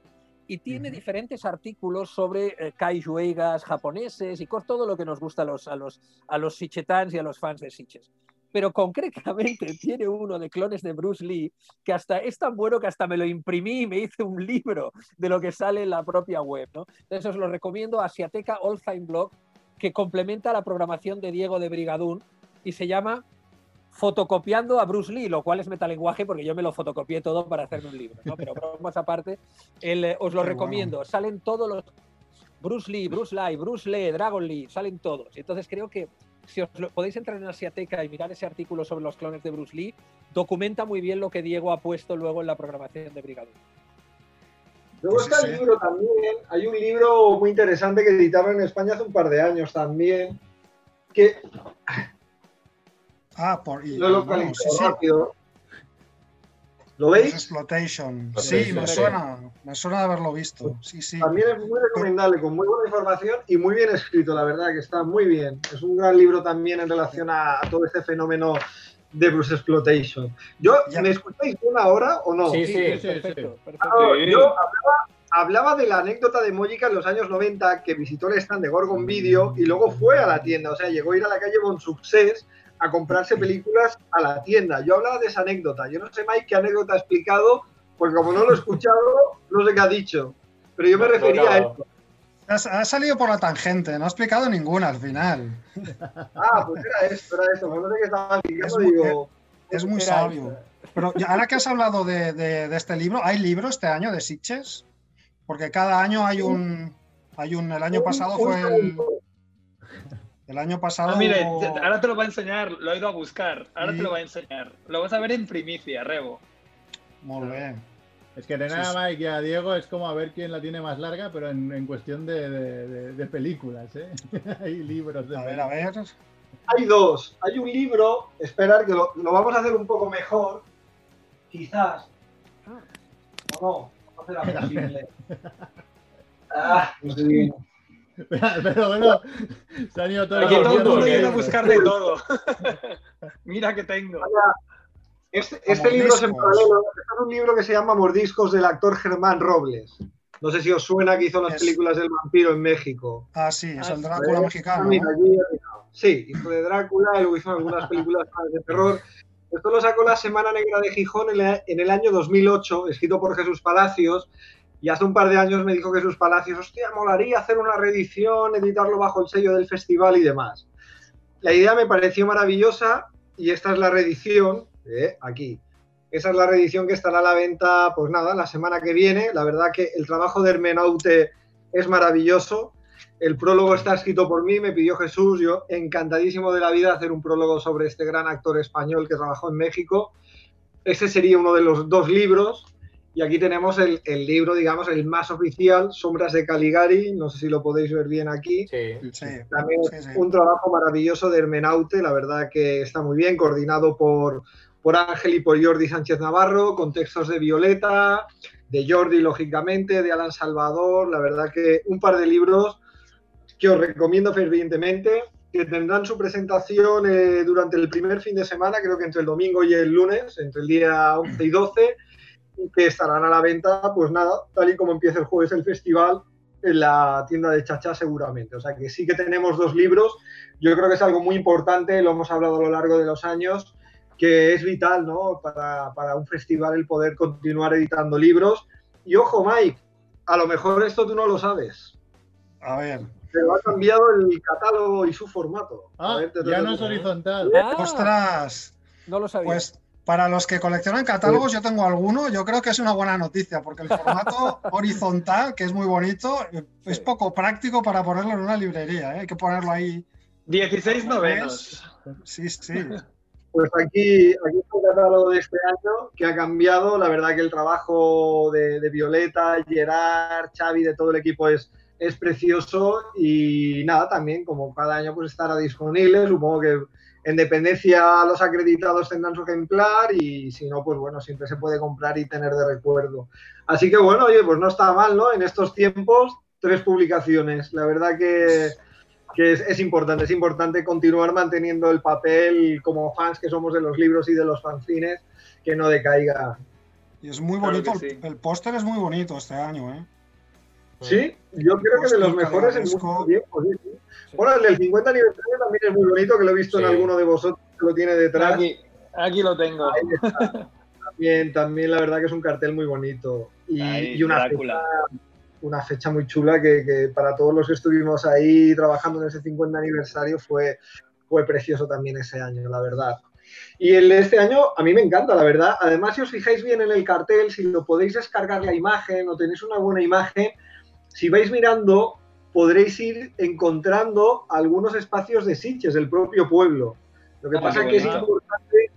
[SPEAKER 7] Y tiene diferentes artículos sobre eh, kaiju japoneses y con todo lo que nos gusta a los, a los, a los Sichetans y a los fans de Siches pero concretamente tiene uno de clones de Bruce Lee que hasta es tan bueno que hasta me lo imprimí y me hice un libro de lo que sale en la propia web. ¿no? Entonces os lo recomiendo, Asiateca All Time Blog, que complementa la programación de Diego de Brigadún y se llama Fotocopiando a Bruce Lee, lo cual es metalenguaje porque yo me lo fotocopié todo para hacerme un libro, ¿no? pero más aparte, eh, os lo recomiendo. Salen todos los Bruce Lee, Bruce Lee, Bruce Lee, Dragon Lee, salen todos. Entonces creo que si os lo- podéis entrar en Asiateca y mirar ese artículo sobre los clones de Bruce Lee, documenta muy bien lo que Diego ha puesto luego en la programación de Brigadoon.
[SPEAKER 6] Luego
[SPEAKER 4] Sí,
[SPEAKER 6] está
[SPEAKER 4] sí.
[SPEAKER 6] el libro también. Hay un libro muy interesante que editaron en España hace un par de años también. Que
[SPEAKER 4] Ah, por.
[SPEAKER 6] Lo
[SPEAKER 4] sí.
[SPEAKER 6] rápido. ¿Lo veis?
[SPEAKER 4] Exploitation. Sí,
[SPEAKER 5] sí,
[SPEAKER 4] me suena. Me suena de haberlo visto. Sí, sí.
[SPEAKER 6] También es muy recomendable, con muy buena información y muy bien escrito, la verdad, que está muy bien. Es un gran libro también en relación a, a todo este fenómeno de Bruce Exploitation. Yo,
[SPEAKER 4] Ya.
[SPEAKER 6] ¿Me escucháis bien ahora o no?
[SPEAKER 5] Sí, sí,
[SPEAKER 2] sí,
[SPEAKER 7] perfecto,
[SPEAKER 2] sí.
[SPEAKER 7] perfecto.
[SPEAKER 6] Ah,
[SPEAKER 3] Sí.
[SPEAKER 6] Yo hablaba, hablaba de la anécdota de Mojica en los años 90 que visitó el stand de Gorgon Video y luego fue a la tienda. O sea, llegó a ir a la calle Bon Success a comprarse películas a la tienda. Yo hablaba de esa anécdota. Yo no sé, Mike, qué anécdota ha explicado, porque como no lo he escuchado, no sé qué ha dicho. Pero yo me
[SPEAKER 5] No,
[SPEAKER 6] refería a esto.
[SPEAKER 4] Has- Ha salido por la tangente, no ha explicado ninguna al final.
[SPEAKER 6] Ah, pues era esto, era esto. No sé qué estaba explicando,
[SPEAKER 4] Es
[SPEAKER 6] digo.
[SPEAKER 4] Es muy
[SPEAKER 7] Era
[SPEAKER 4] sabio. Pero ya- ahora que has hablado de, de- de este libro, ¿hay libro este año de Sitches? Porque cada año hay un. Hay un el año pasado fue el. El año pasado.
[SPEAKER 3] Ah, mire,
[SPEAKER 4] hubo-
[SPEAKER 3] ahora te lo va a enseñar, lo he ido a buscar, ahora
[SPEAKER 4] Y-
[SPEAKER 3] te lo va a enseñar. Lo vas a ver en primicia, Rebo.
[SPEAKER 4] Muy bien.
[SPEAKER 2] Es que tener
[SPEAKER 4] Sí,
[SPEAKER 2] a. Mike y a Diego es como a ver quién la tiene más larga, pero en, en cuestión de, de- de- de películas, ¿eh? Hay libros de
[SPEAKER 4] A ver, a ver.
[SPEAKER 6] Hay dos. Hay un libro, esperar que lo, lo vamos a hacer un poco mejor. Quizás. O no, no será posible. Ah, no sé bien.
[SPEAKER 2] Pero bueno, se han ido todos
[SPEAKER 3] Aquí
[SPEAKER 5] Todo el
[SPEAKER 3] mundo
[SPEAKER 5] mundo,
[SPEAKER 3] viene a
[SPEAKER 5] que-
[SPEAKER 3] buscar de todo. Mira que tengo.
[SPEAKER 6] Este, este libro es en
[SPEAKER 4] Mordiscos.
[SPEAKER 6] paralelo. Este es un libro que se llama Mordiscos del actor Germán Robles. No sé si os suena que hizo las
[SPEAKER 4] Es-
[SPEAKER 6] películas del vampiro en México.
[SPEAKER 4] Ah, sí, es
[SPEAKER 7] Ah,
[SPEAKER 4] el Drácula
[SPEAKER 6] Ah,
[SPEAKER 4] mexicano.
[SPEAKER 6] mira,
[SPEAKER 4] ¿no?
[SPEAKER 6] Sí, hizo de Drácula y luego hizo algunas películas de terror. Esto lo sacó la Semana Negra de Gijón en el año 2008, escrito por Jesús Palacios. Y hace un par de años me dijo Jesús Palacios, hostia, molaría hacer una reedición, editarlo bajo el sello del festival y demás. La idea me pareció maravillosa y esta es la reedición, eh, aquí. Esa es la reedición que estará a la venta, pues nada, la semana que viene. La verdad que el trabajo de Hermenaute es maravilloso. El prólogo está escrito por mí, me pidió Jesús, yo encantadísimo de la vida hacer un prólogo sobre este gran actor español que trabajó en México. Ese sería uno de los dos libros. Y aquí tenemos el, el libro, digamos, el más oficial, Sombras de Caligari. No sé si lo podéis ver bien aquí.
[SPEAKER 5] Sí.
[SPEAKER 4] Sí.
[SPEAKER 6] También
[SPEAKER 4] Sí, sí.
[SPEAKER 6] un trabajo maravilloso de Hermenaute, la verdad que está muy bien, coordinado por, por Ángel y por Jordi Sánchez Navarro, con textos de Violeta, de Jordi, lógicamente, de Alan Salvador, la verdad que un par de libros que os recomiendo fervientemente, que tendrán su presentación eh, durante el primer fin de semana, creo que entre el domingo y el lunes, entre el día 11 y 12, y que estarán a la venta, pues nada, tal y como empieza el jueves el festival, en la tienda de Chacha seguramente. O sea que sí que tenemos dos libros. Yo creo que es algo muy importante, lo hemos hablado a lo largo de los años, que es vital ¿no? para, para un festival el poder continuar editando libros. Y ojo, Mike, a lo mejor esto tú no lo sabes,
[SPEAKER 4] A ver.
[SPEAKER 6] pero ha cambiado el catálogo y su formato. A
[SPEAKER 2] Ah,
[SPEAKER 6] ver, te
[SPEAKER 2] ya no es
[SPEAKER 6] ti.
[SPEAKER 2] horizontal.
[SPEAKER 7] Ah,
[SPEAKER 4] Ostras.
[SPEAKER 7] no lo sabía.
[SPEAKER 4] Pues para los que coleccionan catálogos, yo tengo alguno, yo creo que es una buena noticia, porque el formato horizontal, que es muy bonito, es poco práctico para ponerlo en una librería, ¿eh? hay que ponerlo ahí.
[SPEAKER 3] 16 novenos.
[SPEAKER 4] Sí, sí.
[SPEAKER 6] Pues aquí, aquí está el catálogo de este año que ha cambiado. La verdad que el trabajo de, de Violeta, Gerard, Xavi, de todo el equipo es, es precioso y nada, también como cada año pues estará disponible. Supongo que en dependencia los acreditados tendrán su ejemplar y si no, pues bueno, siempre se puede comprar y tener de recuerdo. Así que bueno, oye, pues no está mal, ¿no? En estos tiempos, tres publicaciones. La verdad que que es, es, importante, es importante continuar manteniendo el papel como fans que somos de los libros y de los fanzines, que no decaiga.
[SPEAKER 4] Y es muy bonito, el,
[SPEAKER 3] sí.
[SPEAKER 4] el póster es muy bonito este año, ¿eh?
[SPEAKER 6] Sí, yo creo que de los mejores en mucho tiempo. sí, sí. Bueno, el del 50 aniversario también es muy bonito, que lo he visto en
[SPEAKER 5] Sí.
[SPEAKER 6] alguno de vosotros que lo tiene detrás.
[SPEAKER 3] Aquí, aquí lo tengo.
[SPEAKER 6] También, también la verdad que es un cartel muy bonito. Y,
[SPEAKER 3] Ahí,
[SPEAKER 6] y una, fecha, una fecha muy chula que, que para todos los que estuvimos ahí trabajando en ese 50 aniversario fue, fue precioso también ese año, la verdad. Y el de este año a mí me encanta, la verdad. Además, si os fijáis bien en el cartel, si lo podéis descargar la imagen o tenéis una buena imagen, si vais mirando, podréis ir encontrando algunos espacios de Sitges, del propio pueblo. Lo que
[SPEAKER 3] Ah,
[SPEAKER 6] pasa que es importante,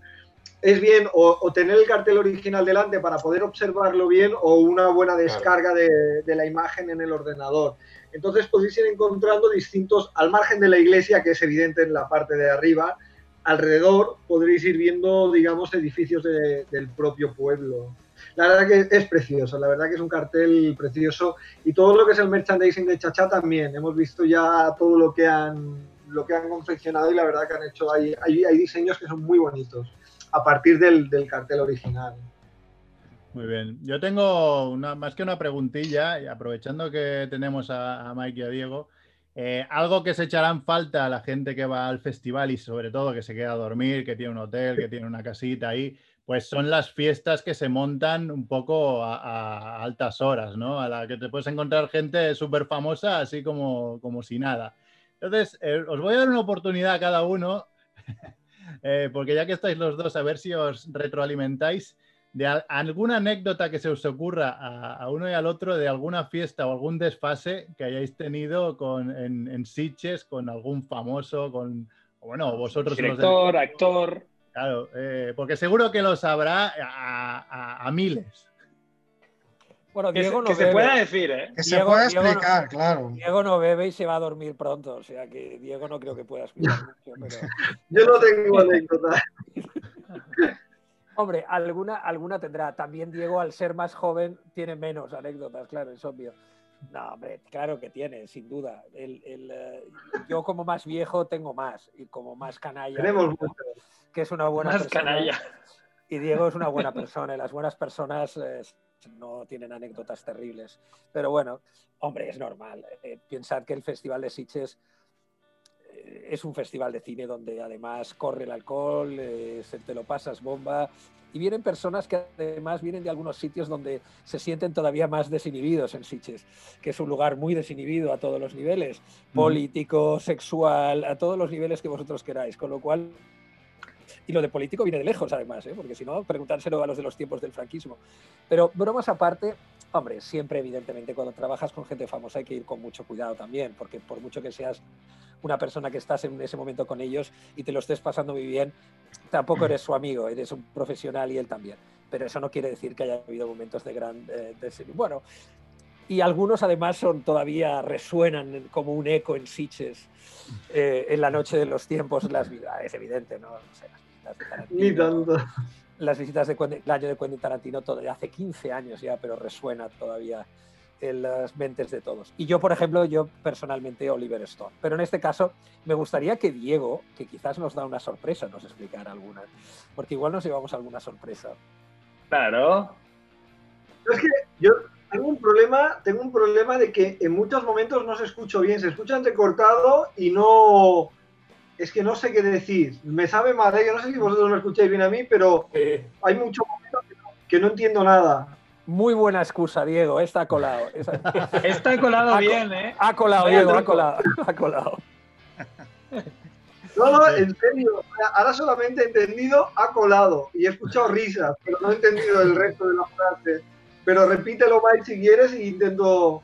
[SPEAKER 6] es bien o, o tener el cartel original delante para poder observarlo bien o una buena descarga de, de la imagen en el ordenador. Entonces podéis ir encontrando distintos, al margen de la iglesia, que es evidente en la parte de arriba, alrededor podréis ir viendo, digamos, edificios de- del propio pueblo. La verdad que es precioso, la verdad que es un cartel precioso y todo lo que es el merchandising de Chacha también. Hemos visto ya todo lo que han lo que han confeccionado y la verdad que han hecho hay, hay, diseños que son muy bonitos a partir del, del cartel original.
[SPEAKER 2] Muy bien. Yo tengo una, más que una preguntilla, y aprovechando que tenemos a, a Mike y a Diego, eh, algo que se echará en falta a la gente que va al festival y sobre todo que se queda a dormir, que tiene un hotel, que tiene una casita ahí, pues son las fiestas que se montan un poco a, a altas horas, ¿no? A la que te puedes encontrar gente súper famosa así como, como si nada. Entonces, eh, os voy a dar una oportunidad a cada uno, eh, porque ya que estáis los dos, a ver si os retroalimentáis de a- alguna anécdota que se os ocurra a, a uno y al otro de alguna fiesta o algún desfase que hayáis tenido con, en, en Sitges con algún famoso, con, bueno, vosotros los del-
[SPEAKER 3] Director, actor.
[SPEAKER 2] Claro, eh, porque seguro que lo sabrá a, a- a miles.
[SPEAKER 7] Bueno,
[SPEAKER 3] Que, se,
[SPEAKER 7] Diego no
[SPEAKER 3] que se pueda decir, ¿eh?
[SPEAKER 4] Que se
[SPEAKER 7] Diego-
[SPEAKER 4] pueda
[SPEAKER 7] Diego no-
[SPEAKER 4] explicar, claro.
[SPEAKER 7] Diego no bebe y se va a dormir pronto, o sea que Diego no creo que pueda explicar mucho, pero...
[SPEAKER 6] Yo no tengo anécdota.
[SPEAKER 7] Hombre, alguna, alguna tendrá. También Diego, al ser más joven, tiene menos anécdotas, claro, es obvio. No, hombre, claro que tiene, sin duda. El, el, eh, yo como más viejo tengo más y como más canalla,
[SPEAKER 6] Tenemos
[SPEAKER 7] que- que es una buena
[SPEAKER 3] Más
[SPEAKER 7] persona.
[SPEAKER 3] canalla.
[SPEAKER 7] Y Diego es una buena persona y las buenas personas eh, no tienen anécdotas terribles. Pero bueno, hombre, es normal. Eh, pensad que el Festival de Sitges eh, es un festival de cine donde además corre el alcohol, eh, se te lo pasas bomba. Y vienen personas que además vienen de algunos sitios donde se sienten todavía más desinhibidos en Sitges, que es un lugar muy desinhibido a todos los niveles, político, sexual, a todos los niveles que vosotros queráis. Con lo cual, y lo de político viene de lejos, además, ¿eh? porque si no, preguntárselo a los de los tiempos del franquismo. Pero bromas aparte, hombre, siempre, evidentemente, cuando trabajas con gente famosa hay que ir con mucho cuidado también, porque por mucho que seas una persona que estás en ese momento con ellos y te lo estés pasando muy bien, tampoco eres su amigo, eres un profesional y él también. Pero eso no quiere decir que haya habido momentos de gran... eh, bueno, y algunos además son todavía resuenan como un eco en Sitges eh, en la noche de los tiempos las es evidente no, No sé, las visitas de Tarantino,
[SPEAKER 6] Ni tanto.
[SPEAKER 7] las visitas de Quentin- el año de Quentin Tarantino todavía hace 15 años ya pero resuena todavía en las mentes de todos. Y yo por ejemplo yo personalmente Oliver Stone. Pero en este caso me gustaría que Diego que quizás nos da una sorpresa nos explicara alguna porque igual nos llevamos alguna sorpresa.
[SPEAKER 3] Claro.
[SPEAKER 6] Es que yo tengo un problema, tengo un problema de que en muchos momentos no se escucho bien, se escucha entrecortado y no. Es que no sé qué decir. Me sabe mal, ¿eh? yo no sé si vosotros me escucháis bien a mí, pero hay muchos momentos que no, que no entiendo nada.
[SPEAKER 7] muy buena excusa Diego está colado
[SPEAKER 3] Está colado
[SPEAKER 7] Ha co-
[SPEAKER 3] bien, ¿eh?
[SPEAKER 7] Ha colado, Diego, ha colado. Ha colado.
[SPEAKER 6] No, no, en serio. Ahora solamente he entendido ha colado y he escuchado risas, pero no he entendido el resto de la frase. Pero repítelo, Mike, si quieres, y intento.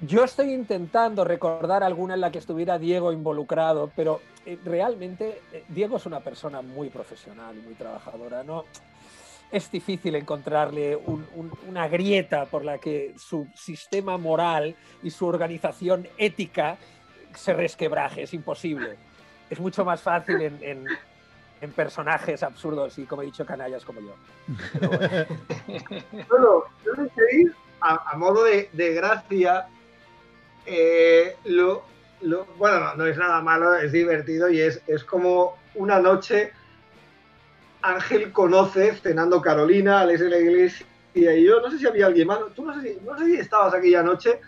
[SPEAKER 7] Yo estoy intentando recordar alguna en la que estuviera Diego involucrado, pero eh, realmente eh, Diego es una persona muy profesional y muy trabajadora. ¿no? Es difícil encontrarle un- un- una grieta por la que su sistema moral y su organización ética se resquebraje. Es imposible. Es mucho más fácil en- en personajes absurdos y, como he dicho, canallas como yo. Bueno.
[SPEAKER 6] Yo a, a modo de, gracia, eh, lo, bueno, no, no es nada malo, es divertido y es, es como una noche Ángel conoce cenando Carolina, Alex de la Iglesia y yo, no sé si había alguien más, tú no sé si, no sé si estabas aquella noche,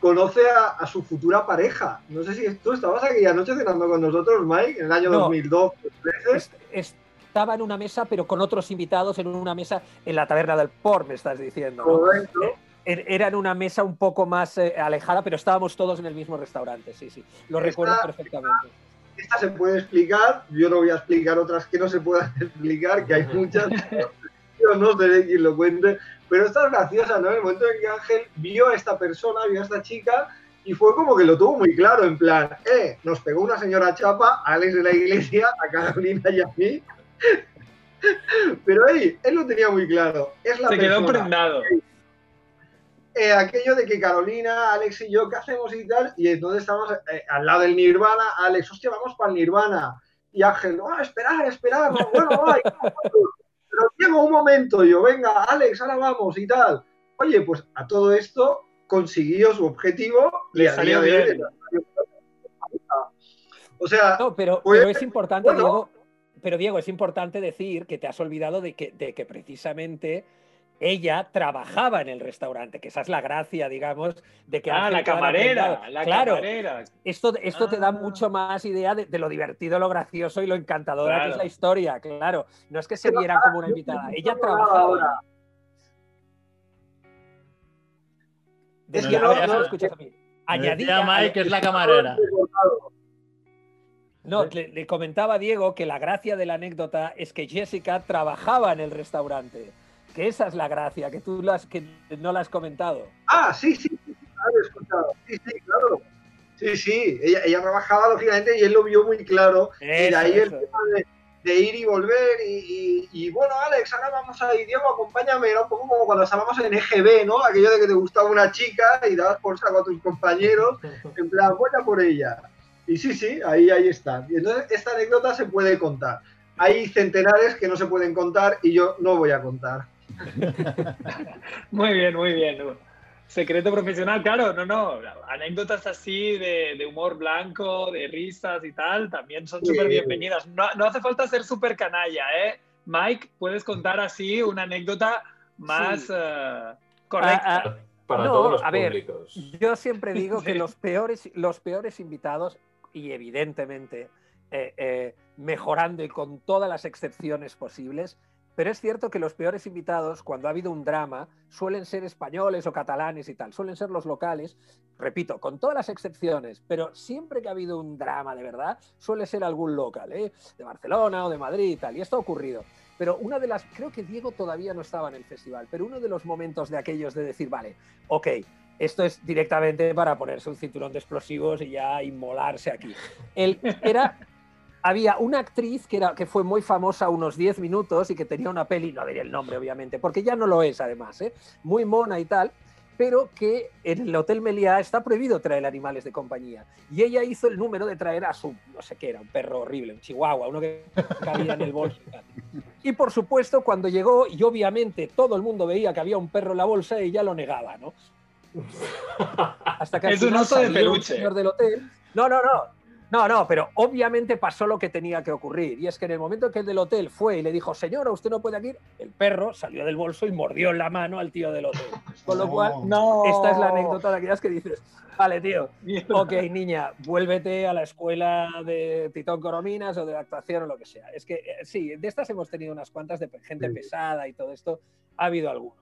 [SPEAKER 6] conoce a, a su futura pareja, no sé si tú estabas aquella noche cenando con nosotros, Mike, en el año
[SPEAKER 7] No.
[SPEAKER 6] 2012, 2013.
[SPEAKER 7] Es- estaba en una mesa, pero con otros invitados en una mesa en la taberna del Port, me estás diciendo. ¿no?
[SPEAKER 6] Correcto.
[SPEAKER 7] Er- Era en una mesa un poco más eh, alejada, pero estábamos todos en el mismo restaurante, sí, sí. Lo
[SPEAKER 6] Esta-
[SPEAKER 7] recuerdo perfectamente.
[SPEAKER 6] esta se puede explicar, yo no voy a explicar otras que no se puedan explicar, que hay muchas, yo no sé quién lo cuente, pero esta es graciosa, ¿no? En el momento en que Ángel vio a esta persona, vio a esta chica y fue como que lo tuvo muy claro, en plan, eh, nos pegó una señora chapa, a Alex de la Iglesia, a Carolina y a mí. Pero él, él lo tenía muy claro. Es la
[SPEAKER 3] Se quedó
[SPEAKER 6] persona.
[SPEAKER 3] prendado.
[SPEAKER 6] Eh, aquello de que Carolina, Alex y yo, ¿qué hacemos y tal? Y entonces estamos eh, al lado del Nirvana, Alex, hostia, vamos para el Nirvana. Y Ángel, ah, esperar, esperar, no, bueno, va, y- pero un momento, yo, venga, Alex, ahora vamos y tal. Oye, pues a todo esto consiguió su objetivo
[SPEAKER 3] Le salió bien.
[SPEAKER 6] O sea,
[SPEAKER 7] No, pero,
[SPEAKER 6] Pues,
[SPEAKER 7] pero es importante,
[SPEAKER 6] bueno.
[SPEAKER 7] Diego. Pero Diego, es importante decir que te has olvidado de que, de que precisamente ella trabajaba en el restaurante, que esa es la gracia, digamos, de que
[SPEAKER 3] Ah, la camarera, la
[SPEAKER 7] claro,
[SPEAKER 3] camarera.
[SPEAKER 7] esto, esto te da
[SPEAKER 3] Ah.
[SPEAKER 7] mucho más idea de, de lo divertido, lo gracioso y lo encantadora que es la historia, claro. No es que se viera como una invitada, ella trabajaba.
[SPEAKER 6] ahora. Que no-
[SPEAKER 7] escuchas a mí.
[SPEAKER 2] Mike que es la camarera.
[SPEAKER 7] No, le, le comentaba a Diego que la gracia de la anécdota es que Jessica trabajaba en el restaurante. Que esa es la gracia, que tú las, que no la has comentado.
[SPEAKER 6] Ah, sí, sí, sí, escuchado. Sí, sí, claro. Sí, sí, ella, ella trabajaba lógicamente y él lo vio muy claro. y de
[SPEAKER 7] Eso,
[SPEAKER 6] ahí el
[SPEAKER 7] eso.
[SPEAKER 6] tema de, de ir y volver. Y, y- y, bueno, Alex, ahora vamos a ir. Diego, acompáñame. Era un poco como cuando estábamos en EGB, ¿no? Aquello de que te gustaba una chica y dabas por saco a tus compañeros. En plan, voy a por ella. Y sí, sí, ahí, ahí está. Y entonces esta anécdota se puede contar. Hay centenares que no se pueden contar y yo no voy a contar.
[SPEAKER 3] Muy bien, muy bien. Secreto profesional, claro, no, no. Anécdotas así de, de humor blanco, de risas y tal, también son
[SPEAKER 6] Sí.
[SPEAKER 3] súper bienvenidas. No, no hace falta ser súper canalla, ¿eh? Mike, puedes contar así una anécdota más
[SPEAKER 7] Sí.
[SPEAKER 3] eh, correcta.
[SPEAKER 5] Para
[SPEAKER 7] No,
[SPEAKER 5] todos los
[SPEAKER 7] a ver,
[SPEAKER 5] públicos.
[SPEAKER 7] Yo siempre digo que los peores, los peores invitados, y evidentemente eh, eh, mejorando y con todas las excepciones posibles, pero es cierto que los peores invitados, cuando ha habido un drama, suelen ser españoles o catalanes y tal, suelen ser los locales, repito, con todas las excepciones, pero siempre que ha habido un drama de verdad, suele ser algún local, ¿eh? de Barcelona o de Madrid y tal, y esto ha ocurrido. Pero una de las, creo que Diego todavía no estaba en el festival, pero uno de los momentos de aquellos de decir, vale, ok, esto es directamente para ponerse un cinturón de explosivos y ya inmolarse aquí. Él era, había una actriz que, era, que fue muy famosa unos 10 minutos y que tenía una peli, no diré el nombre obviamente, porque ya no lo es además, ¿eh? muy mona y tal, pero que en el Hotel Meliá está prohibido traer animales de compañía. Y ella hizo el número de traer a su, no sé qué era, un perro horrible, un chihuahua, uno que cabía en el bolso. y por supuesto, cuando llegó, y obviamente todo el mundo veía que había un perro en la bolsa, ella lo negaba, ¿no? Hasta que
[SPEAKER 3] Es un oso de peluche.
[SPEAKER 7] señor del hotel. No, no, no. No, no, pero obviamente pasó lo que tenía que ocurrir. Y es que en el momento que el del hotel fue y le dijo, señora, usted no puede aquí ir, el perro salió del bolso y mordió en la mano al tío del hotel. Con lo
[SPEAKER 4] No.
[SPEAKER 7] cual,
[SPEAKER 3] No.
[SPEAKER 7] esta es la anécdota de aquellas que dices, vale, tío, ok, niña, vuélvete a la escuela de Titón Corominas o de actuación o lo que sea. Es que eh, sí, de estas hemos tenido unas cuantas de gente
[SPEAKER 6] Sí.
[SPEAKER 7] pesada y todo esto, ha habido alguno.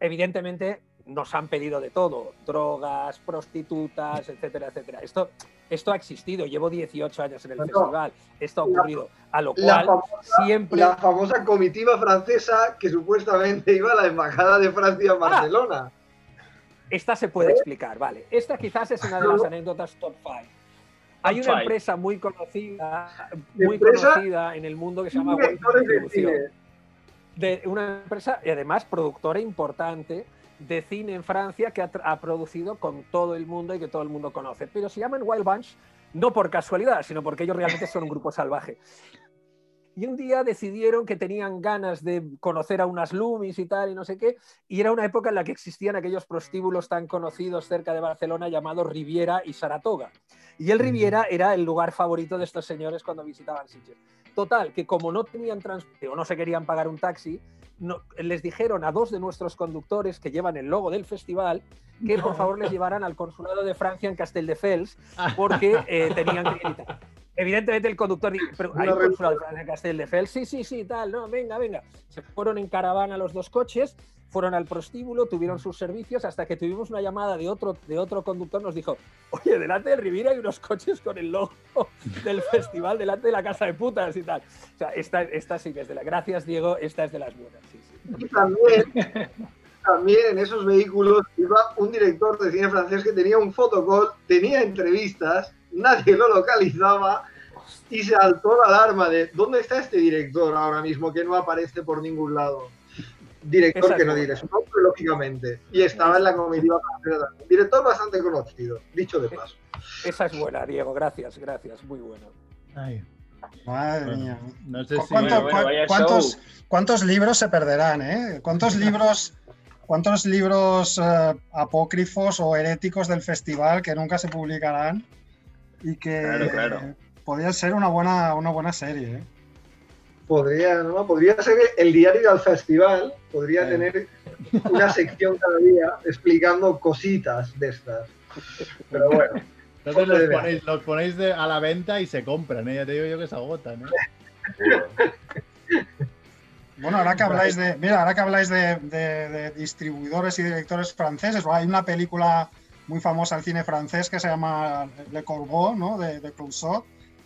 [SPEAKER 7] Evidentemente nos han pedido de todo, drogas, prostitutas, etcétera, etcétera. Esto, esto ha existido, llevo 18 años en el
[SPEAKER 6] No,
[SPEAKER 7] festival, esto ha ocurrido, a lo
[SPEAKER 6] La
[SPEAKER 7] cual
[SPEAKER 6] famosa,
[SPEAKER 7] siempre...
[SPEAKER 6] la famosa comitiva francesa que supuestamente iba a la embajada de Francia
[SPEAKER 7] Ah.
[SPEAKER 6] en Barcelona.
[SPEAKER 7] Esta se puede explicar, vale. Esta quizás es una de las anécdotas top 5. Hay una
[SPEAKER 3] five.
[SPEAKER 7] empresa muy conocida, muy
[SPEAKER 6] Empresa
[SPEAKER 7] conocida en el mundo que se llama.
[SPEAKER 6] De
[SPEAKER 7] una empresa y además productora importante de cine en Francia que ha, producido con todo el mundo y que todo el mundo conoce. Pero se llaman Wild Bunch no por casualidad, sino porque ellos realmente son un grupo salvaje. Y un día decidieron que tenían ganas de conocer a unas Loomis y tal, y no sé qué, y era una época en la que existían aquellos prostíbulos tan conocidos cerca de Barcelona llamados Riviera y Saratoga. Y el Riviera era el lugar favorito de estos señores cuando visitaban sitios. Total, que como no tenían transporte o no se querían pagar un taxi, no- les dijeron a dos de nuestros conductores que llevan el logo del festival que por favor les llevaran al consulado de Francia en Castelldefels porque eh, tenían que gritar. Evidentemente el conductor dijo, pero hay un consulado de Francia en Castelldefels, sí, sí, sí, tal, no, venga, venga. Se fueron en caravana los dos coches, fueron al prostíbulo, tuvieron sus servicios, hasta que tuvimos una llamada de otro, de otro conductor, nos dijo, oye, delante del Riviera hay unos coches con el logo del festival, delante de la casa de putas y tal. O sea, esta, esta sí que es de la... Gracias, Diego, esta es de las buenas, sí, sí.
[SPEAKER 6] Y también, también en esos vehículos iba un director de cine francés que tenía un fotocall, tenía entrevistas, nadie lo localizaba y se saltó la alarma de ¿dónde está este director ahora mismo que no aparece por ningún lado? Director que no diré su nombre, lógicamente. Y estaba en la comitiva. Director bastante conocido, dicho de paso.
[SPEAKER 7] Esa es buena, Diego. Gracias, gracias. Muy buena.
[SPEAKER 2] Ay,
[SPEAKER 4] Madre
[SPEAKER 2] bueno,
[SPEAKER 4] mía.
[SPEAKER 2] no sé si.
[SPEAKER 4] ¿Cuánto-
[SPEAKER 8] Bueno, bueno,
[SPEAKER 4] cuántos, cuántos libros se perderán? eh? ¿Cuántos libros, cuántos libros eh, apócrifos o heréticos del festival que nunca se publicarán y que
[SPEAKER 8] Claro,
[SPEAKER 4] eh, ser una buena, una buena serie?
[SPEAKER 6] Podría, ¿no? Podría ser el diario del festival, podría
[SPEAKER 4] Sí.
[SPEAKER 6] tener una sección cada día explicando cositas de estas. Pero bueno,
[SPEAKER 2] Entonces los ponéis, los ponéis de- a la venta y se compran, ¿eh? ya te digo yo que se agotan. ¿eh?
[SPEAKER 4] Bueno, ahora que habláis de, mira, ahora que habláis de, de- de distribuidores y directores franceses, hay una película muy famosa del cine francés que se llama Le Corbeau, ¿no? De, de Clouseau,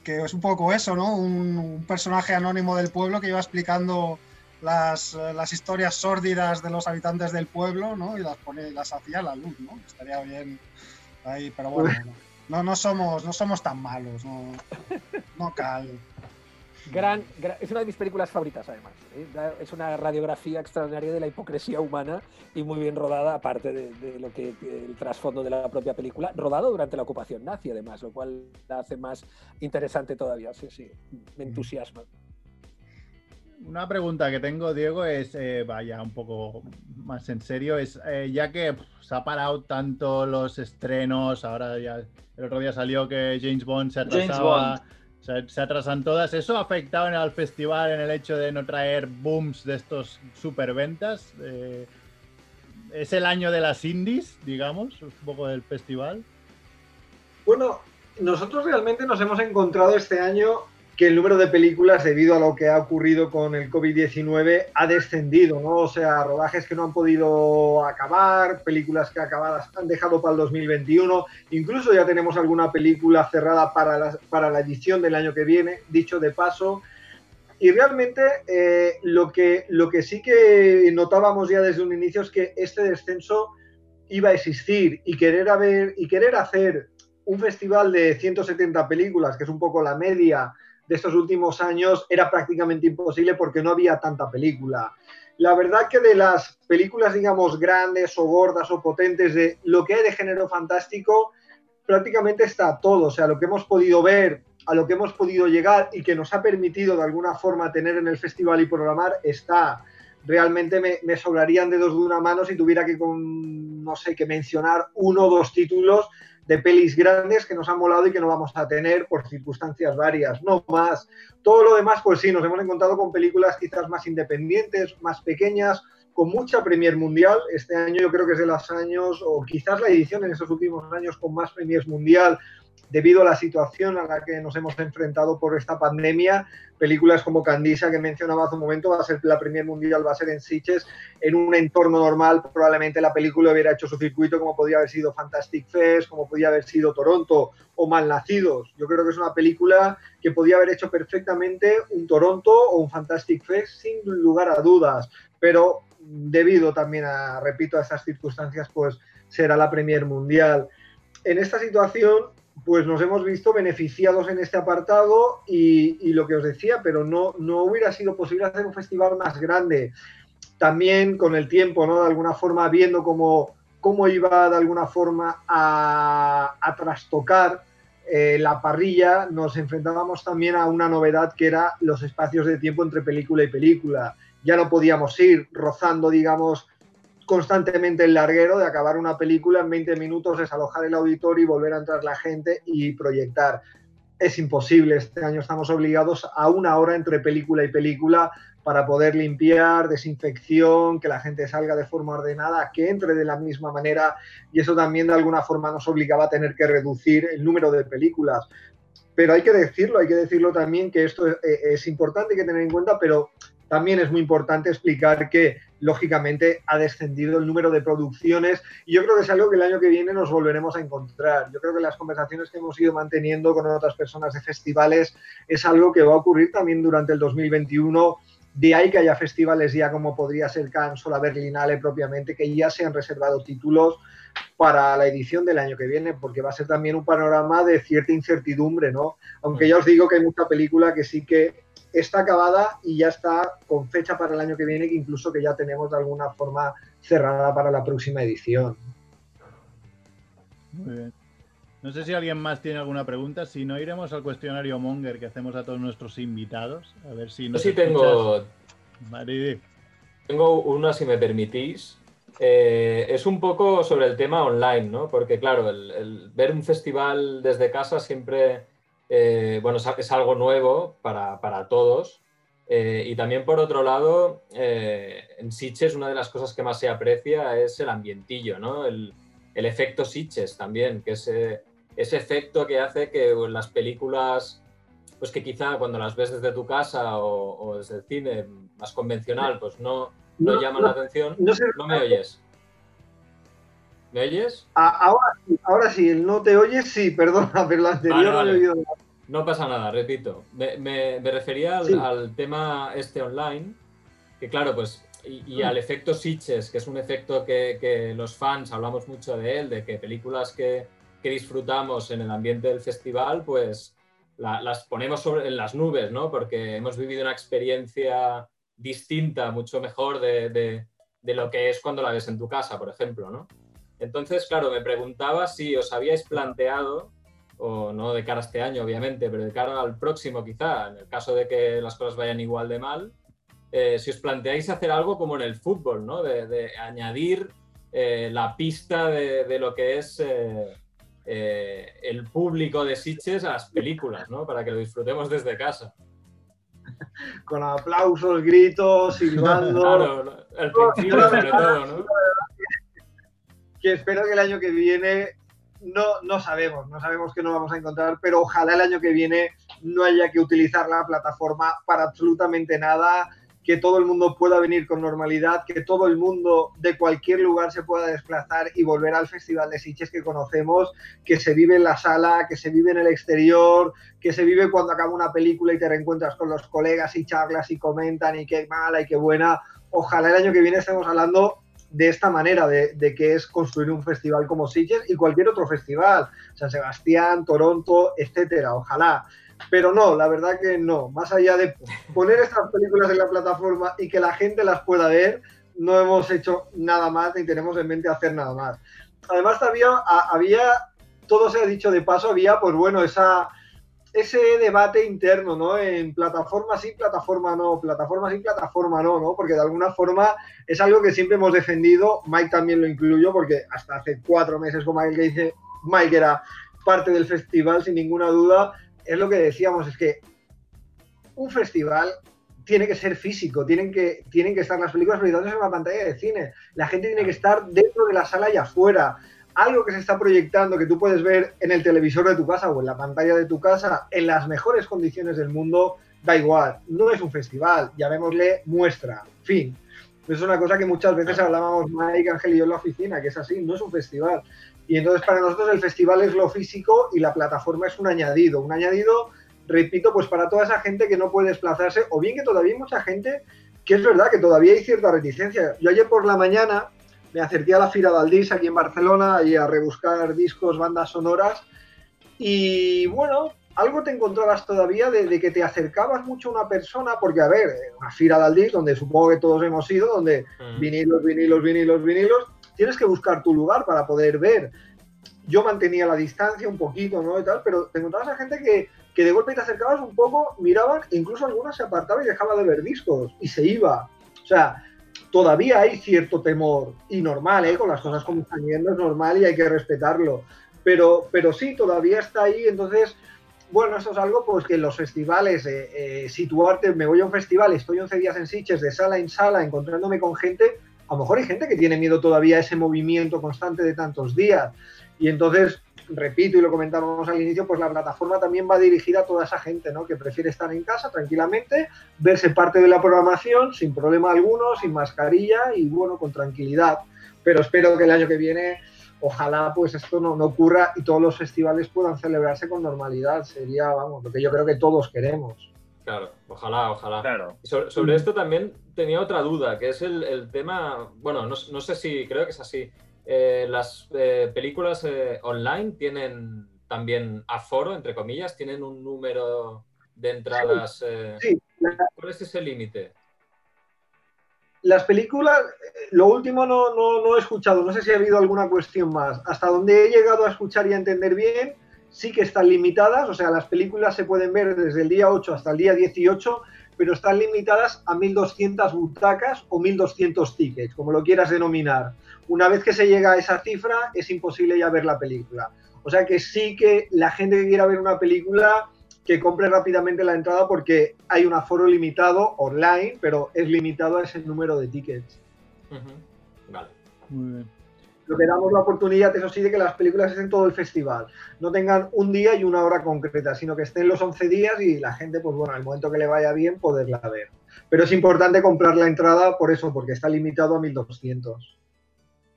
[SPEAKER 4] que es un poco eso, ¿no? Un, un personaje anónimo del pueblo que iba explicando las, eh, las historias sórdidas de los habitantes del pueblo, ¿no? Y las pone, las hacía a la luz, ¿no? Estaría bien ahí, pero bueno, no, no somos, no somos tan malos, no, no cal.
[SPEAKER 7] Gran, es una de mis películas favoritas, además. ¿eh? Es una radiografía extraordinaria de la hipocresía humana y muy bien rodada, aparte de, de lo que el trasfondo de la propia película, rodado durante la ocupación nazi, además, lo cual la hace más interesante todavía. Sí, sí, me entusiasma.
[SPEAKER 2] Una pregunta que tengo, Diego, es, eh, vaya, un poco más en serio, es eh, ya que se ha parado tanto los estrenos, ahora ya el otro día salió que James Bond se
[SPEAKER 3] James
[SPEAKER 2] atrasaba, se, atrasan todas, ¿eso ha afectado en el festival en el hecho de no traer booms de estos superventas? Eh, ¿Es el año de las indies, digamos, un poco del festival?
[SPEAKER 6] bueno, nosotros realmente nos hemos encontrado este año que el número de películas, debido a lo que ha ocurrido con el COVID-19, ha descendido, ¿no? O sea, rodajes que no han podido acabar, películas que acabadas han dejado para el 2021, incluso ya tenemos alguna película cerrada para la, para la edición del año que viene, dicho de paso. Y realmente eh, lo, que, lo que sí que notábamos ya desde un inicio es que este descenso iba a existir y querer, haber, y querer hacer un festival de 170 películas, que es un poco la media de estos últimos años, era prácticamente imposible porque no había tanta película. La verdad que de las películas, digamos, grandes o gordas o potentes, de lo que hay de género fantástico, prácticamente está todo. O sea, lo que hemos podido ver, a lo que hemos podido llegar y que nos ha permitido de alguna forma tener en el festival y programar, está. Realmente me, me sobrarían dedos de una mano si tuviera que, con, no sé, que mencionar uno o dos títulos de pelis grandes que nos han molado y que no vamos a tener por circunstancias varias, no más. Todo lo demás, pues sí, nos hemos encontrado con películas quizás más independientes, más pequeñas, con mucha premier mundial. Este año yo creo que es de los años, o quizás la edición en estos últimos años con más premiers mundial, debido a la situación a la que nos hemos enfrentado por esta pandemia. Películas como Candisa, que mencionaba hace un momento, va a ser la premier mundial, va a ser en Sitges, en un entorno normal. Probablemente la película hubiera hecho su circuito, como podría haber sido Fantastic Fest, como podía haber sido Toronto o Malnacidos. Yo creo que es una película que podía haber hecho perfectamente un Toronto o un Fantastic Fest, sin lugar a dudas. Pero debido también a, repito, a estas circunstancias, pues será la premier mundial. En esta situación, pues nos hemos visto beneficiados en este apartado y, lo que os decía, pero no, no hubiera sido posible hacer un festival más grande. También con el tiempo, ¿no? De alguna forma, viendo cómo, cómo iba de alguna forma a, a trastocar eh, la parrilla, nos enfrentábamos también a una novedad que era los espacios de tiempo entre película y película. Ya no podíamos ir rozando, digamos, constantemente el larguero de acabar una película en 20 minutos, desalojar el auditorio y volver a entrar la gente y proyectar. Es imposible, este año estamos obligados a una hora entre película y película para poder limpiar, desinfección, que la gente salga de forma ordenada, que entre de la misma manera y eso también de alguna forma nos obligaba a tener que reducir el número de películas. Pero hay que decirlo, hay que decirlo también que esto es, es importante que tener en cuenta, pero también es muy importante explicar que, lógicamente, ha descendido el número de producciones y yo creo que es algo que el año que viene nos volveremos a encontrar. Yo creo que las conversaciones que hemos ido manteniendo con otras personas de festivales es algo que va a ocurrir también durante el 2021 De ahí que haya festivales ya como podría ser Cannes o la Berlinale propiamente, que ya se han reservado títulos para la edición del año que viene, porque va a ser también un panorama de cierta incertidumbre, ¿no? Aunque ya os digo que hay mucha película que sí que está acabada y ya está con fecha para el año que viene, que incluso que ya tenemos de alguna forma cerrada para la próxima edición.
[SPEAKER 2] Muy bien. No sé si alguien más tiene alguna pregunta. Si no, iremos al cuestionario Monger que hacemos a todos nuestros invitados. A ver si
[SPEAKER 5] Yo sí tengo,
[SPEAKER 2] Vale.
[SPEAKER 5] tengo una, si me permitís. Eh, es un poco sobre el tema online, ¿no? Porque, claro, el, el ver un festival desde casa siempre, eh, bueno, es, algo nuevo para, para todos. Eh, y también, por otro lado, eh, en Sitges una de las cosas que más se aprecia es el ambientillo, ¿no? El, el efecto Sitges también, que es eh, ese efecto que hace que pues, las películas, pues que quizá cuando las ves desde tu casa o, o desde el cine más convencional, pues no, no,
[SPEAKER 6] No,
[SPEAKER 5] llaman
[SPEAKER 6] no,
[SPEAKER 5] la atención.
[SPEAKER 6] no
[SPEAKER 5] me oyes. ¿Me oyes?
[SPEAKER 6] A- Ahora, sí, ahora sí, el no te oyes, sí, perdona, pero lo anterior
[SPEAKER 5] Vale,
[SPEAKER 6] no he oído nada.
[SPEAKER 5] No pasa nada, repito. Me, me- me refería al,
[SPEAKER 6] Sí.
[SPEAKER 5] al tema este online, que claro, pues, y, y al efecto Sitches, que es un efecto que, que los fans hablamos mucho de él, de que películas que, que disfrutamos en el ambiente del festival, pues la- las ponemos sobre, en las nubes, ¿no? Porque hemos vivido una experiencia distinta, mucho mejor de, de- de lo que es cuando la ves en tu casa, por ejemplo, ¿no? Entonces, claro, me preguntaba si os habíais planteado o no de cara a este año, obviamente, pero de cara al próximo quizá, en el caso de que las cosas vayan igual de mal, eh, si os planteáis hacer algo como en el fútbol, ¿no? De, de añadir eh, la pista de, de lo que es eh, eh, el público de Sitges a las películas, ¿no? Para que lo disfrutemos desde casa.
[SPEAKER 6] Con aplausos, gritos, silbando.
[SPEAKER 5] Claro, al principio sobre todo, ¿no?
[SPEAKER 6] que espero que el año que viene no, no sabemos, no sabemos qué nos vamos a encontrar, pero ojalá el año que viene no haya que utilizar la plataforma para absolutamente nada, que todo el mundo pueda venir con normalidad, que todo el mundo de cualquier lugar se pueda desplazar y volver al Festival de Sitges que conocemos, que se vive en la sala, que se vive en el exterior, que se vive cuando acaba una película y te reencuentras con los colegas y charlas y comentan y qué mala y qué buena. Ojalá el año que viene estemos hablando de esta manera, de, que es construir un festival como Sitges y cualquier otro festival, San Sebastián, Toronto, etcétera. Ojalá. Pero no, la verdad que no. Más allá de poner estas películas en la plataforma y que la gente las pueda ver, no hemos hecho nada más ni tenemos en mente hacer nada más. Además, había, había todo se ha dicho de paso, había, pues bueno, esa, ese debate interno, ¿no? En plataforma sí, plataforma no, plataforma sí, plataforma no, ¿no? Porque de alguna forma es algo que siempre hemos defendido, Mike también lo incluyo, porque hasta hace cuatro meses, como Mike dice, Mike era parte del festival sin ninguna duda, es lo que decíamos, es que un festival tiene que ser físico, tienen que, tienen que estar las películas proyectadas en una pantalla de cine, la gente tiene que estar dentro de la sala y afuera. Algo que se está proyectando que tú puedes ver en el televisor de tu casa o en la pantalla de tu casa en las mejores condiciones del mundo, da igual, no es un festival, llamémosle muestra, fin. Es una cosa que muchas veces hablábamos Mike, Ángel y yo en la oficina, que es así, no es un festival. Y entonces para nosotros el festival es lo físico y la plataforma es un añadido, un añadido repito, pues para toda esa gente que no puede desplazarse, o bien que todavía hay mucha gente que es verdad que todavía hay cierta reticencia. Yo ayer por la mañana me acerqué a la Fira Valdís aquí en Barcelona y a rebuscar discos, bandas sonoras, y bueno, algo te encontrabas todavía de, de que te acercabas mucho a una persona, porque a ver, una Fira Valdís, donde supongo que todos hemos ido, donde
[SPEAKER 5] Mm.
[SPEAKER 6] vinilos, vinilos, vinilos, vinilos, tienes que buscar tu lugar para poder ver. Yo mantenía la distancia un poquito, ¿no? Y tal, pero te encontrabas a gente que, que de golpe te acercabas un poco, miraban, e incluso algunas se apartaba y dejaba de ver discos y se iba. O sea, todavía hay cierto temor y normal, ¿eh? Con las cosas como están yendo es normal y hay que respetarlo. Pero, pero sí, todavía está ahí, entonces bueno, esto es algo pues que en los festivales, eh, eh, situarte, me voy a un festival, estoy 11 días en Sitges, de sala en sala, encontrándome con gente, a lo mejor hay gente que tiene miedo todavía a ese movimiento constante de tantos días. Y entonces, repito y lo comentábamos al inicio, pues la plataforma también va dirigida a toda esa gente, ¿no? Que prefiere estar en casa tranquilamente, verse parte de la programación sin problema alguno, sin mascarilla y bueno, con tranquilidad. Pero espero que el año que viene ojalá pues esto no, no, ocurra y todos los festivales puedan celebrarse con normalidad. Sería, vamos, lo que yo creo que todos queremos.
[SPEAKER 5] Claro, ojalá, ojalá.
[SPEAKER 3] Claro.
[SPEAKER 5] Sobre, sobre esto también tenía otra duda, que es el, el tema, bueno, no, no sé si, creo que es así. Eh, ¿Las eh, películas eh, online tienen también aforo, entre comillas? ¿Tienen un número de entradas?
[SPEAKER 6] Sí, la-
[SPEAKER 5] ¿Cuál es ese límite?
[SPEAKER 6] las películas, lo último no, no, no he escuchado, no sé si ha habido alguna cuestión más. Hasta donde he llegado a escuchar y a entender bien, sí que están limitadas, o sea, las películas se pueden ver desde el día 8 hasta el día 18, pero están limitadas a 1.200 butacas o 1.200 tickets, como lo quieras denominar. Una vez que se llega a esa cifra, es imposible ya ver la película. O sea que sí que la gente que quiera ver una película que compre rápidamente la entrada porque hay un aforo limitado online, pero es limitado a ese número de tickets.
[SPEAKER 5] Vale.
[SPEAKER 2] Muy bien.
[SPEAKER 6] Lo que damos la oportunidad, eso sí, de que las películas estén todo el festival. No tengan un día y una hora concreta, sino que estén los 11 días y la gente, pues bueno, al momento que le vaya bien, poderla ver. Pero es importante comprar la entrada por eso, porque está limitado a 1200.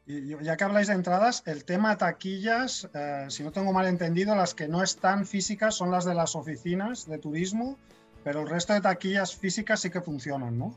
[SPEAKER 4] Ya que habláis de entradas, el tema taquillas, eh, si no tengo mal entendido, las que no están físicas son las de las oficinas de turismo, pero el resto de taquillas físicas sí que funcionan, ¿no?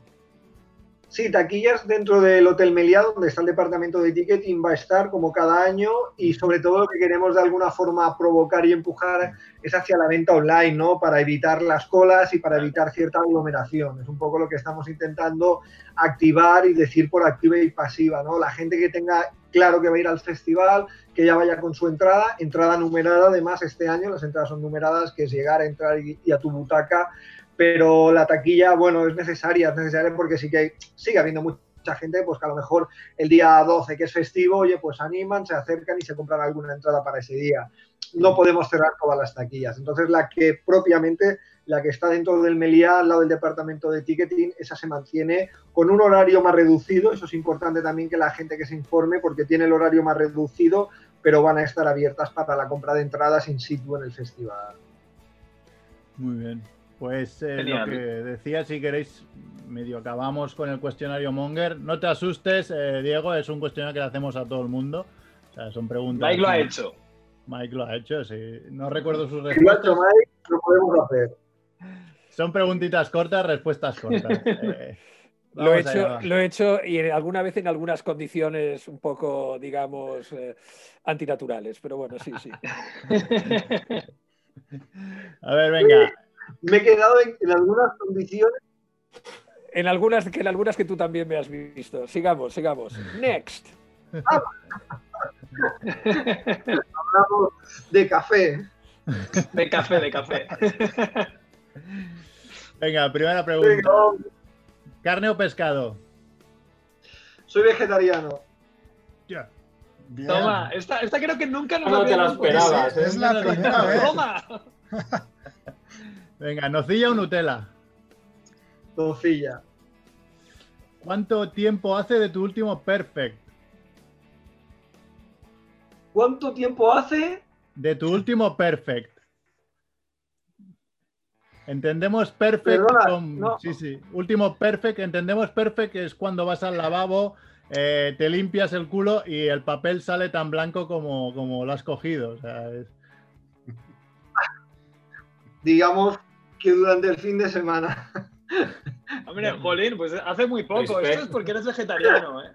[SPEAKER 6] Sí, taquillas dentro del Hotel Meliá, donde está el departamento de ticketing, va a estar como cada año y sobre todo lo que queremos de alguna forma provocar y empujar es hacia la venta online, ¿no? Para evitar las colas y para evitar cierta aglomeración. Es un poco lo que estamos intentando activar y decir por activa y pasiva, ¿no? La gente que tenga claro que va a ir al festival, que ya vaya con su entrada, entrada numerada, además este año las entradas son numeradas, que es llegar a entrar y, y a tu butaca pero la taquilla, bueno, es necesaria, es necesaria porque sí que hay- sigue habiendo mucha gente, pues que a lo mejor el día 12, que es festivo, oye, pues animan, se acercan y se compran alguna entrada para ese día. No podemos cerrar todas las taquillas. Entonces, la que propiamente, la que está dentro del Meliá, al lado del departamento de ticketing, esa se mantiene con un horario más reducido. Eso es importante también que la gente que se informe porque tiene el horario más reducido, pero van a estar abiertas para la compra de entradas in situ en el festival.
[SPEAKER 2] Muy bien. Pues eh, lo que decía, si queréis, medio acabamos con el cuestionario Monger. No te asustes, eh, Diego, es un cuestionario que le hacemos a todo el mundo. O sea, son preguntas.
[SPEAKER 3] Mike lo ha hecho.
[SPEAKER 2] Mike lo ha hecho, sí. No recuerdo sus
[SPEAKER 6] Si lo ha
[SPEAKER 2] respuestas.
[SPEAKER 6] hecho Mike, lo podemos hacer.
[SPEAKER 2] Son preguntitas cortas, respuestas cortas. Eh,
[SPEAKER 7] Lo he, hecho, lo he hecho y en- alguna vez en algunas condiciones un poco, digamos, eh, antinaturales, pero bueno, sí, sí.
[SPEAKER 2] A ver, venga.
[SPEAKER 6] Me he quedado en, en algunas condiciones.
[SPEAKER 7] En algunas, que en algunas que tú también me has visto. Sigamos, sigamos. Next.
[SPEAKER 6] Hablamos de café.
[SPEAKER 3] De café, de café.
[SPEAKER 2] Venga, primera pregunta. ¿Carne o pescado?
[SPEAKER 6] Soy vegetariano.
[SPEAKER 2] Ya.
[SPEAKER 4] Bien.
[SPEAKER 3] Toma, esta, esta creo que nunca nos
[SPEAKER 5] No te la esperabas,
[SPEAKER 4] Sí,
[SPEAKER 5] ¿eh?
[SPEAKER 4] es la primera vez.
[SPEAKER 3] Toma.
[SPEAKER 2] Venga, ¿nocilla o Nutella?
[SPEAKER 6] Nocilla.
[SPEAKER 2] ¿Cuánto tiempo hace de tu último perfect?
[SPEAKER 6] ¿Cuánto tiempo hace?
[SPEAKER 2] De tu último perfect. Entendemos perfect
[SPEAKER 6] Perdona,
[SPEAKER 2] con-
[SPEAKER 6] no.
[SPEAKER 2] Sí, sí. Último perfect. Entendemos perfect que es cuando vas al lavabo, eh, te limpias el culo y el papel sale tan blanco como, como lo has cogido. O sea, es-
[SPEAKER 6] Digamos que durante el fin de semana.
[SPEAKER 3] Hombre, Jolín, pues hace muy poco.
[SPEAKER 5] Respect.
[SPEAKER 3] Esto es porque eres vegetariano, ¿eh?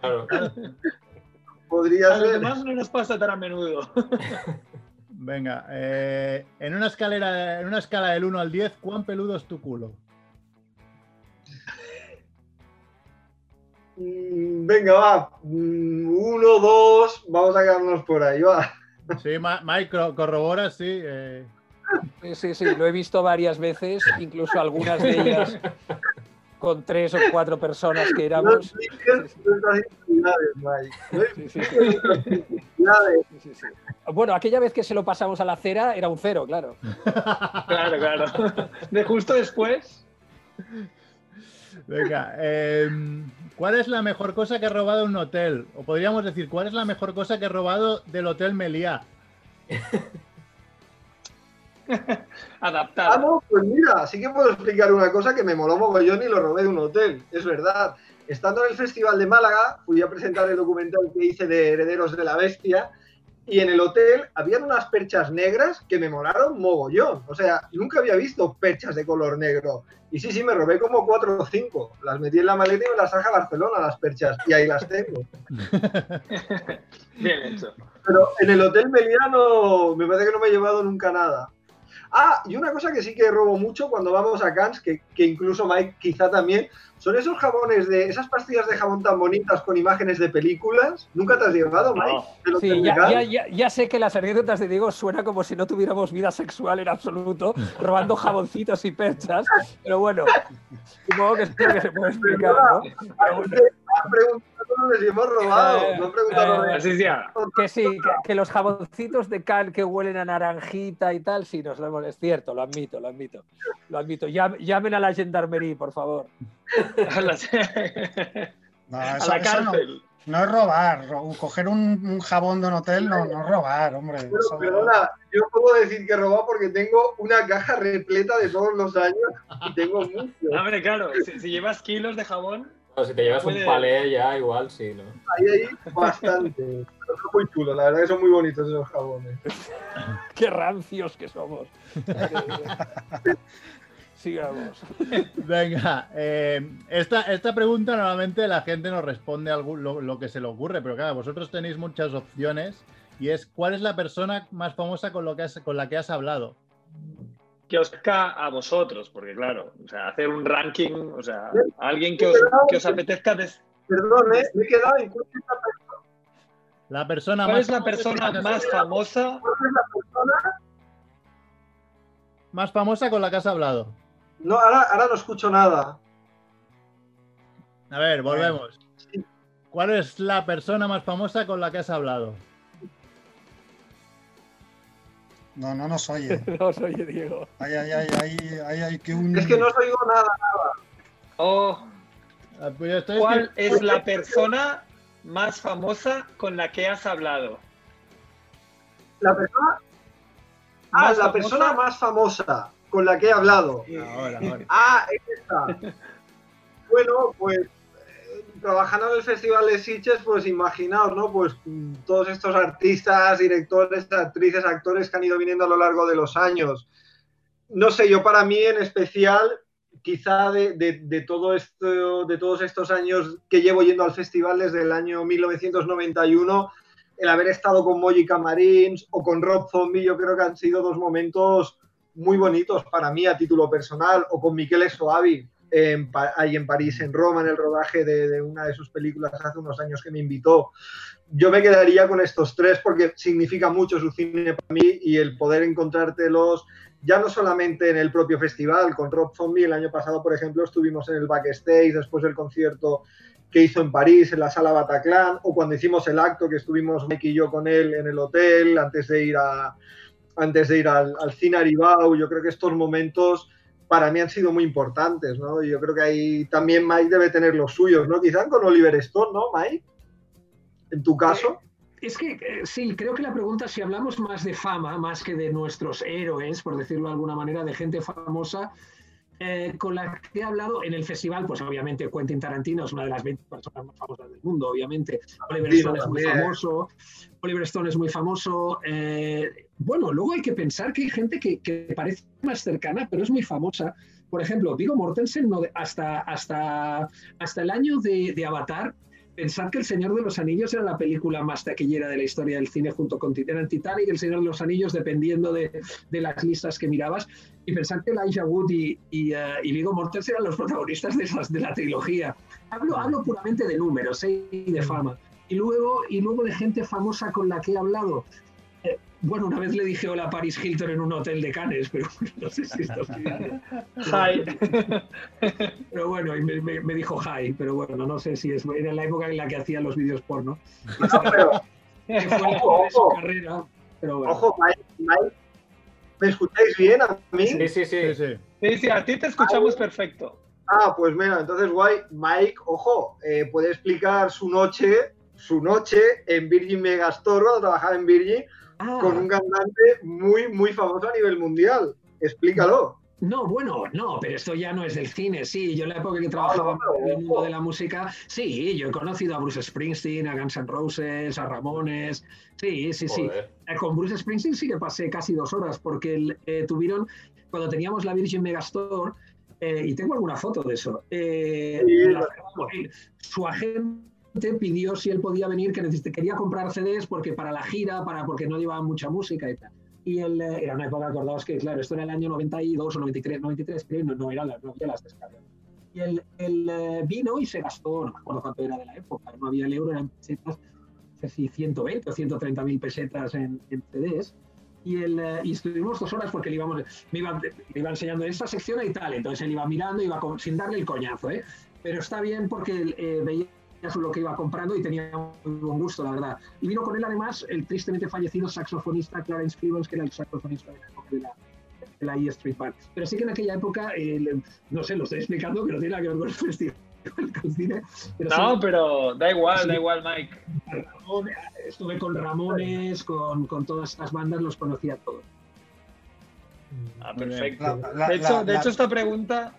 [SPEAKER 5] Claro.
[SPEAKER 6] Podría
[SPEAKER 3] A los
[SPEAKER 6] ser.
[SPEAKER 3] demás no nos pasa tan a menudo.
[SPEAKER 2] Venga, eh, en, una escalera, en una escala del 1 al 10, ¿cuán peludo es tu culo?
[SPEAKER 6] Mm, Venga, va. Mm, Uno, dos. Vamos a quedarnos por ahí, va.
[SPEAKER 2] Sí, Mike, cor- corroboras, sí. eh,
[SPEAKER 7] Sí, sí, sí, lo he visto varias veces, incluso algunas de ellas con tres o cuatro personas que éramos. Bueno, aquella vez que se lo pasamos a la cera era un cero, claro.
[SPEAKER 3] Claro, claro. De justo después.
[SPEAKER 2] Venga, em, ¿cuál es la mejor cosa que he robado un hotel? O podríamos decir, ¿cuál es la mejor cosa que he robado del Hotel Meliá?
[SPEAKER 6] Ah,
[SPEAKER 3] Adaptado.
[SPEAKER 6] no, pues mira, sí que puedo explicar una cosa que me moló mogollón y lo robé de un hotel. Es verdad. Estando en el Festival de Málaga, fui a presentar el documental que hice de Herederos de la Bestia y en el hotel habían unas perchas negras que me molaron mogollón. O sea, nunca había visto perchas de color negro. Y sí, sí, me robé como cuatro o cinco. Las metí en la maleta y me las traje a Barcelona, las perchas. Y ahí las tengo.
[SPEAKER 3] Bien hecho.
[SPEAKER 6] Pero en el Hotel Meliá no, me parece que no me he llevado nunca nada. Ah, y una cosa que sí que robo mucho cuando vamos a Cannes, que, que incluso Mike quizá también, son esos jabones de, esas pastillas de jabón tan bonitas con imágenes de películas. ¿Nunca te has llevado, Mike?
[SPEAKER 3] No.
[SPEAKER 6] ¿Del
[SPEAKER 7] Sí, ya, ya, ya, ya sé que las anécdotas de Diego suena como si no tuviéramos vida sexual en absoluto, robando jaboncitos y perchas, pero bueno, supongo que es lo que se puede explicar, ¿no? Pero bueno,
[SPEAKER 6] preguntado si hemos robado,
[SPEAKER 7] Eh,
[SPEAKER 6] no han preguntado
[SPEAKER 7] eh,
[SPEAKER 3] Así sea.
[SPEAKER 7] que sí, que, que los jaboncitos de Cal que huelen a naranjita y tal, sí, nos lo hemos, es cierto, lo admito, lo admito, lo admito. Llam- llamen a la gendarmería, por favor.
[SPEAKER 3] A la,
[SPEAKER 4] No,
[SPEAKER 3] a la
[SPEAKER 4] no,
[SPEAKER 3] cárcel.
[SPEAKER 4] no es robar. ro- Coger un, un jabón de un hotel no, no es robar, hombre.
[SPEAKER 6] Pero,
[SPEAKER 4] Eso-
[SPEAKER 6] perdona, yo puedo decir que he robado porque tengo una caja repleta de todos los años y tengo mucho.
[SPEAKER 3] Hombre, claro, si, si llevas kilos de jabón,
[SPEAKER 5] Si te llevas un palé ya, igual sí, ¿no?
[SPEAKER 6] Ahí hay bastante. Pero son muy chulos, la verdad que son muy bonitos esos jabones.
[SPEAKER 7] Qué rancios que somos. Sigamos.
[SPEAKER 2] Venga, eh, esta, esta pregunta normalmente la gente nos responde algo, lo, lo que se le ocurre, pero claro, vosotros tenéis muchas opciones y es ¿cuál es la persona más famosa con, lo que has- con la que has hablado?
[SPEAKER 3] Que os toca a vosotros, porque claro, o sea, hacer un ranking, o sea, alguien que os, que os apetezca. des-
[SPEAKER 6] Perdón, ¿eh? me he quedado en cuál
[SPEAKER 2] La persona
[SPEAKER 3] ¿Cuál
[SPEAKER 2] más
[SPEAKER 3] es la persona
[SPEAKER 2] la
[SPEAKER 3] más famosa?
[SPEAKER 6] es la persona.
[SPEAKER 2] más famosa con la que has hablado?
[SPEAKER 6] No, ahora, ahora no escucho nada.
[SPEAKER 2] A ver, volvemos. ¿Cuál es la persona más famosa con la que has hablado?
[SPEAKER 4] No, no nos oye.
[SPEAKER 7] No soy Diego.
[SPEAKER 4] Ay, ay, ay, ay, ay, ay, que un...
[SPEAKER 6] Es que no os oigo nada.
[SPEAKER 3] Oh,
[SPEAKER 2] Ah, pues
[SPEAKER 3] ¿Cuál es la persona más famosa con la que has hablado?
[SPEAKER 6] La persona. Ah,
[SPEAKER 3] ¿Más
[SPEAKER 6] la
[SPEAKER 3] famosa?
[SPEAKER 6] persona más famosa con la que he hablado.
[SPEAKER 2] Ahora, ahora.
[SPEAKER 6] Ah, es esta. Bueno, pues trabajando en el Festival de Sitges, pues imaginaos, ¿no? Pues mm, todos estos artistas, directores, actrices, actores que han ido viniendo a lo largo de los años. No sé, yo para mí en especial, quizá de, de- de todo esto, de todos estos años que llevo yendo al festival desde el año 1991, el haber estado con Moji Camarins o con Rob Zombie, yo creo que han sido dos momentos muy bonitos para mí a título personal, o con Michele Soavi, en, en París, en Roma, en el rodaje de, de una de sus películas hace unos años que me invitó. Yo me quedaría con estos tres porque significa mucho su cine para mí y el poder encontrártelos ya no solamente en el propio festival, con Rob Zombie, el año pasado, por ejemplo, estuvimos en el backstage después del concierto que hizo en París, en la sala Bataclan, o cuando hicimos el acto que estuvimos Mike y yo con él en el hotel antes de ir a, antes de ir al, al cine Aribau. Yo creo que estos momentos para mí han sido muy importantes, ¿no? Y yo creo que ahí también Mike debe tener los suyos, ¿no? Quizá con Oliver Stone, ¿no, Mike? En tu caso.
[SPEAKER 8] Es que eh, sí, creo que la pregunta, si hablamos más de fama, más que de nuestros héroes, por decirlo de alguna manera, de gente famosa, eh, con la que he hablado en el festival, pues obviamente Quentin Tarantino es una de las 20 personas más famosas del mundo, obviamente. Oliver Stone es muy
[SPEAKER 6] también.
[SPEAKER 8] famoso. Oliver Stone es muy famoso. eh, bueno, luego hay que pensar que hay gente que, que parece más cercana, pero es muy famosa. Por ejemplo, Viggo Mortensen, no, hasta, hasta, hasta el año de, de Avatar, Pensad que El Señor de los Anillos era la película más taquillera de la historia del cine junto con Titanic y El Señor de los Anillos, dependiendo de, las listas que mirabas. Y pensad que Elijah Wood y, y, eh, y eran los protagonistas de, esas, de la trilogía. Hablo, hablo puramente de números ¿eh? y de fama. Y luego, y luego de gente famosa con la que he hablado. Bueno, una vez le dije hola a Paris Hilton en un hotel de Cannes, pero no sé si esto es...
[SPEAKER 3] Hi.
[SPEAKER 8] Pero bueno, y me, me- me dijo hi, pero bueno, no sé si es. Era la época en la que hacía los vídeos porno.
[SPEAKER 6] No, pero,
[SPEAKER 8] Que fue época de su carrera. Pero bueno.
[SPEAKER 6] ojo, Mike, Mike, ¿me escucháis bien a mí?
[SPEAKER 5] Sí, sí, sí.
[SPEAKER 2] Sí, sí.
[SPEAKER 3] Sí, sí, a ti te escuchamos perfecto.
[SPEAKER 6] Ah, pues mira, entonces guay. Mike, ojo, eh, puede explicar su noche, su noche en Virgin Megastore cuando trabajaba en Virgin
[SPEAKER 8] Ah,
[SPEAKER 6] con un cantante muy, muy famoso a nivel mundial. Explícalo.
[SPEAKER 7] No, bueno, no, pero esto ya no es del cine, sí. Yo en la época que trabajaba en el mundo de la música, sí, yo he conocido a Bruce Springsteen, a Guns N' Roses, a Ramones, sí, sí, sí.
[SPEAKER 5] Joder.
[SPEAKER 7] Eh, Con Bruce Springsteen sí que pasé casi dos horas, porque eh, tuvieron, cuando teníamos la Virgin Megastore, eh, y tengo alguna foto de eso, eh,
[SPEAKER 6] Sí,
[SPEAKER 7] la- su pidió si él podía venir, que necesite- quería comprar CDs porque para la gira, para, porque no llevaban mucha música y tal. Y él, eh, era una época, acordaos que, claro, esto era el año 92 o 93, 93, creo, no, no, eran las, no había las descargas. Y él, él, eh, vino y se gastó, no me acuerdo cuánto era de la época, no había el euro, eran pesetas, no sé si 120 o 130 mil pesetas en, en CDs. Y, él, eh, y estuvimos dos horas porque le, íbamos, me, iba, me iba enseñando esta sección y tal, entonces él iba mirando, iba con- sin darle el coñazo, ¿eh? pero está bien porque eh, veía lo que iba comprando y tenía muy buen gusto, la verdad. Y vino con él además el tristemente fallecido saxofonista Clarence Clemons, que era el saxofonista de la época de la, de la E Street Band. Pero sí que en aquella época, no sé, lo estoy explicando, que no tiene nada que ver con el festival con el cine. Pero
[SPEAKER 3] No,
[SPEAKER 7] sí,
[SPEAKER 3] pero da igual,
[SPEAKER 7] Sí.
[SPEAKER 3] da igual, Mike.
[SPEAKER 7] Estuve con Ramones, con, con todas estas bandas, los conocía todos.
[SPEAKER 3] Ah, perfecto.
[SPEAKER 4] La- la-
[SPEAKER 3] de hecho,
[SPEAKER 4] la-
[SPEAKER 3] de
[SPEAKER 4] la-
[SPEAKER 3] hecho, esta pregunta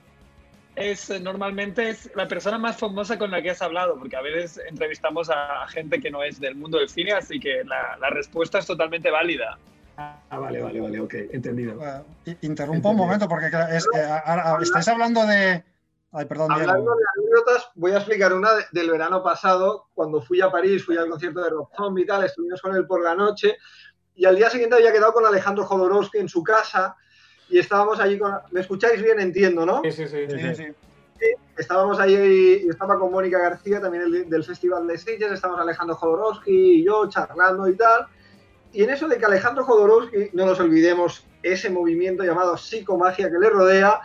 [SPEAKER 3] es eh, normalmente es la persona más famosa con la que has hablado, porque a veces entrevistamos a, gente que no es del mundo del cine, así que la, la respuesta es totalmente válida.
[SPEAKER 7] Ah, vale, vale, vale, ok, entendido.
[SPEAKER 4] Eh, interrumpo un momento porque es ahora estáis hablando de. Ay, perdón, Diego.
[SPEAKER 6] Hablando de anécdotas, voy a explicar una de- del verano pasado, cuando fui a París, fui al concierto de Rob Zombie y tal, estuvimos con él por la noche, y al día siguiente había quedado con Alejandro Jodorowsky en su casa, y estábamos allí con... ¿Me escucháis bien? Entiendo, ¿no?
[SPEAKER 5] Sí, sí, sí.
[SPEAKER 4] Sí, sí.
[SPEAKER 6] Estábamos ahí, y estaba con Mónica García, también el- del Festival de Sitges, estábamos Alejandro Jodorowsky y yo charlando y tal. Y en eso de que Alejandro Jodorowsky, no nos olvidemos ese movimiento llamado psicomagia que le rodea,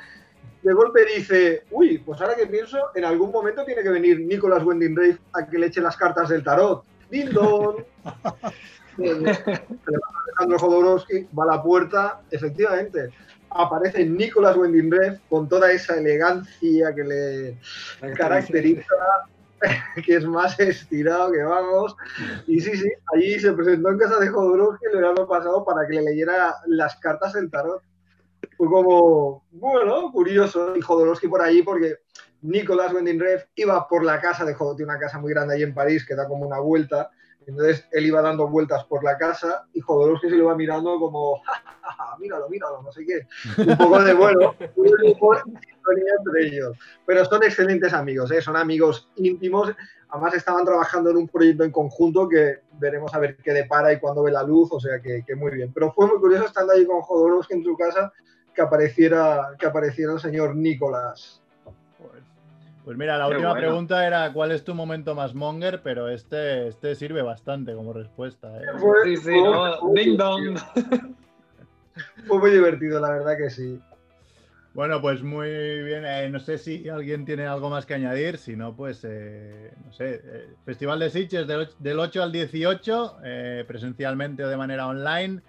[SPEAKER 6] de golpe dice, uy, pues ahora que pienso, en algún momento tiene que venir Nicolas Winding Refn a que le eche las cartas del tarot. ¡Dindon! Alejandro Jodorowsky va a la puerta, efectivamente. Aparece Nicolas Winding Refn con toda esa elegancia que le caracteriza, que es más estirado que vamos. Y sí, sí, allí se presentó en casa de Jodorowsky el verano pasado para que le leyera las cartas del tarot. Fue como, bueno, curioso. Y Jodorowsky por allí, porque Nicolas Winding Refn iba por la casa de Jodorowsky, una casa muy grande ahí en París que da como una vuelta. Entonces él iba dando vueltas por la casa y Jodorowsky se lo iba mirando como, "Ja, ja, ja, míralo, míralo, no sé qué. Un poco de bueno, sintonía entre ellos. Pero son excelentes amigos, ¿eh? son amigos íntimos. Además estaban trabajando en un proyecto en conjunto que veremos a ver qué depara y cuándo ve la luz, o sea que, que muy bien. Pero fue muy curioso estando ahí con Jodorowsky en su casa que apareciera, que apareciera el señor Nicolás.
[SPEAKER 2] Pues, mira, la
[SPEAKER 3] Qué
[SPEAKER 2] última
[SPEAKER 3] bueno.
[SPEAKER 2] pregunta era ¿cuál es tu momento más monger? Pero este, este sirve bastante como respuesta. ¿eh?
[SPEAKER 3] Sí, sí, ¿no?
[SPEAKER 6] fue-
[SPEAKER 3] Ding dong.
[SPEAKER 6] fue muy divertido, la verdad que sí.
[SPEAKER 2] Bueno, pues muy bien. Eh, no sé si alguien tiene algo más que añadir. Si no, pues eh, no sé. eh, Festival de Sitges del, del 8 al 18, eh, presencialmente o de manera online.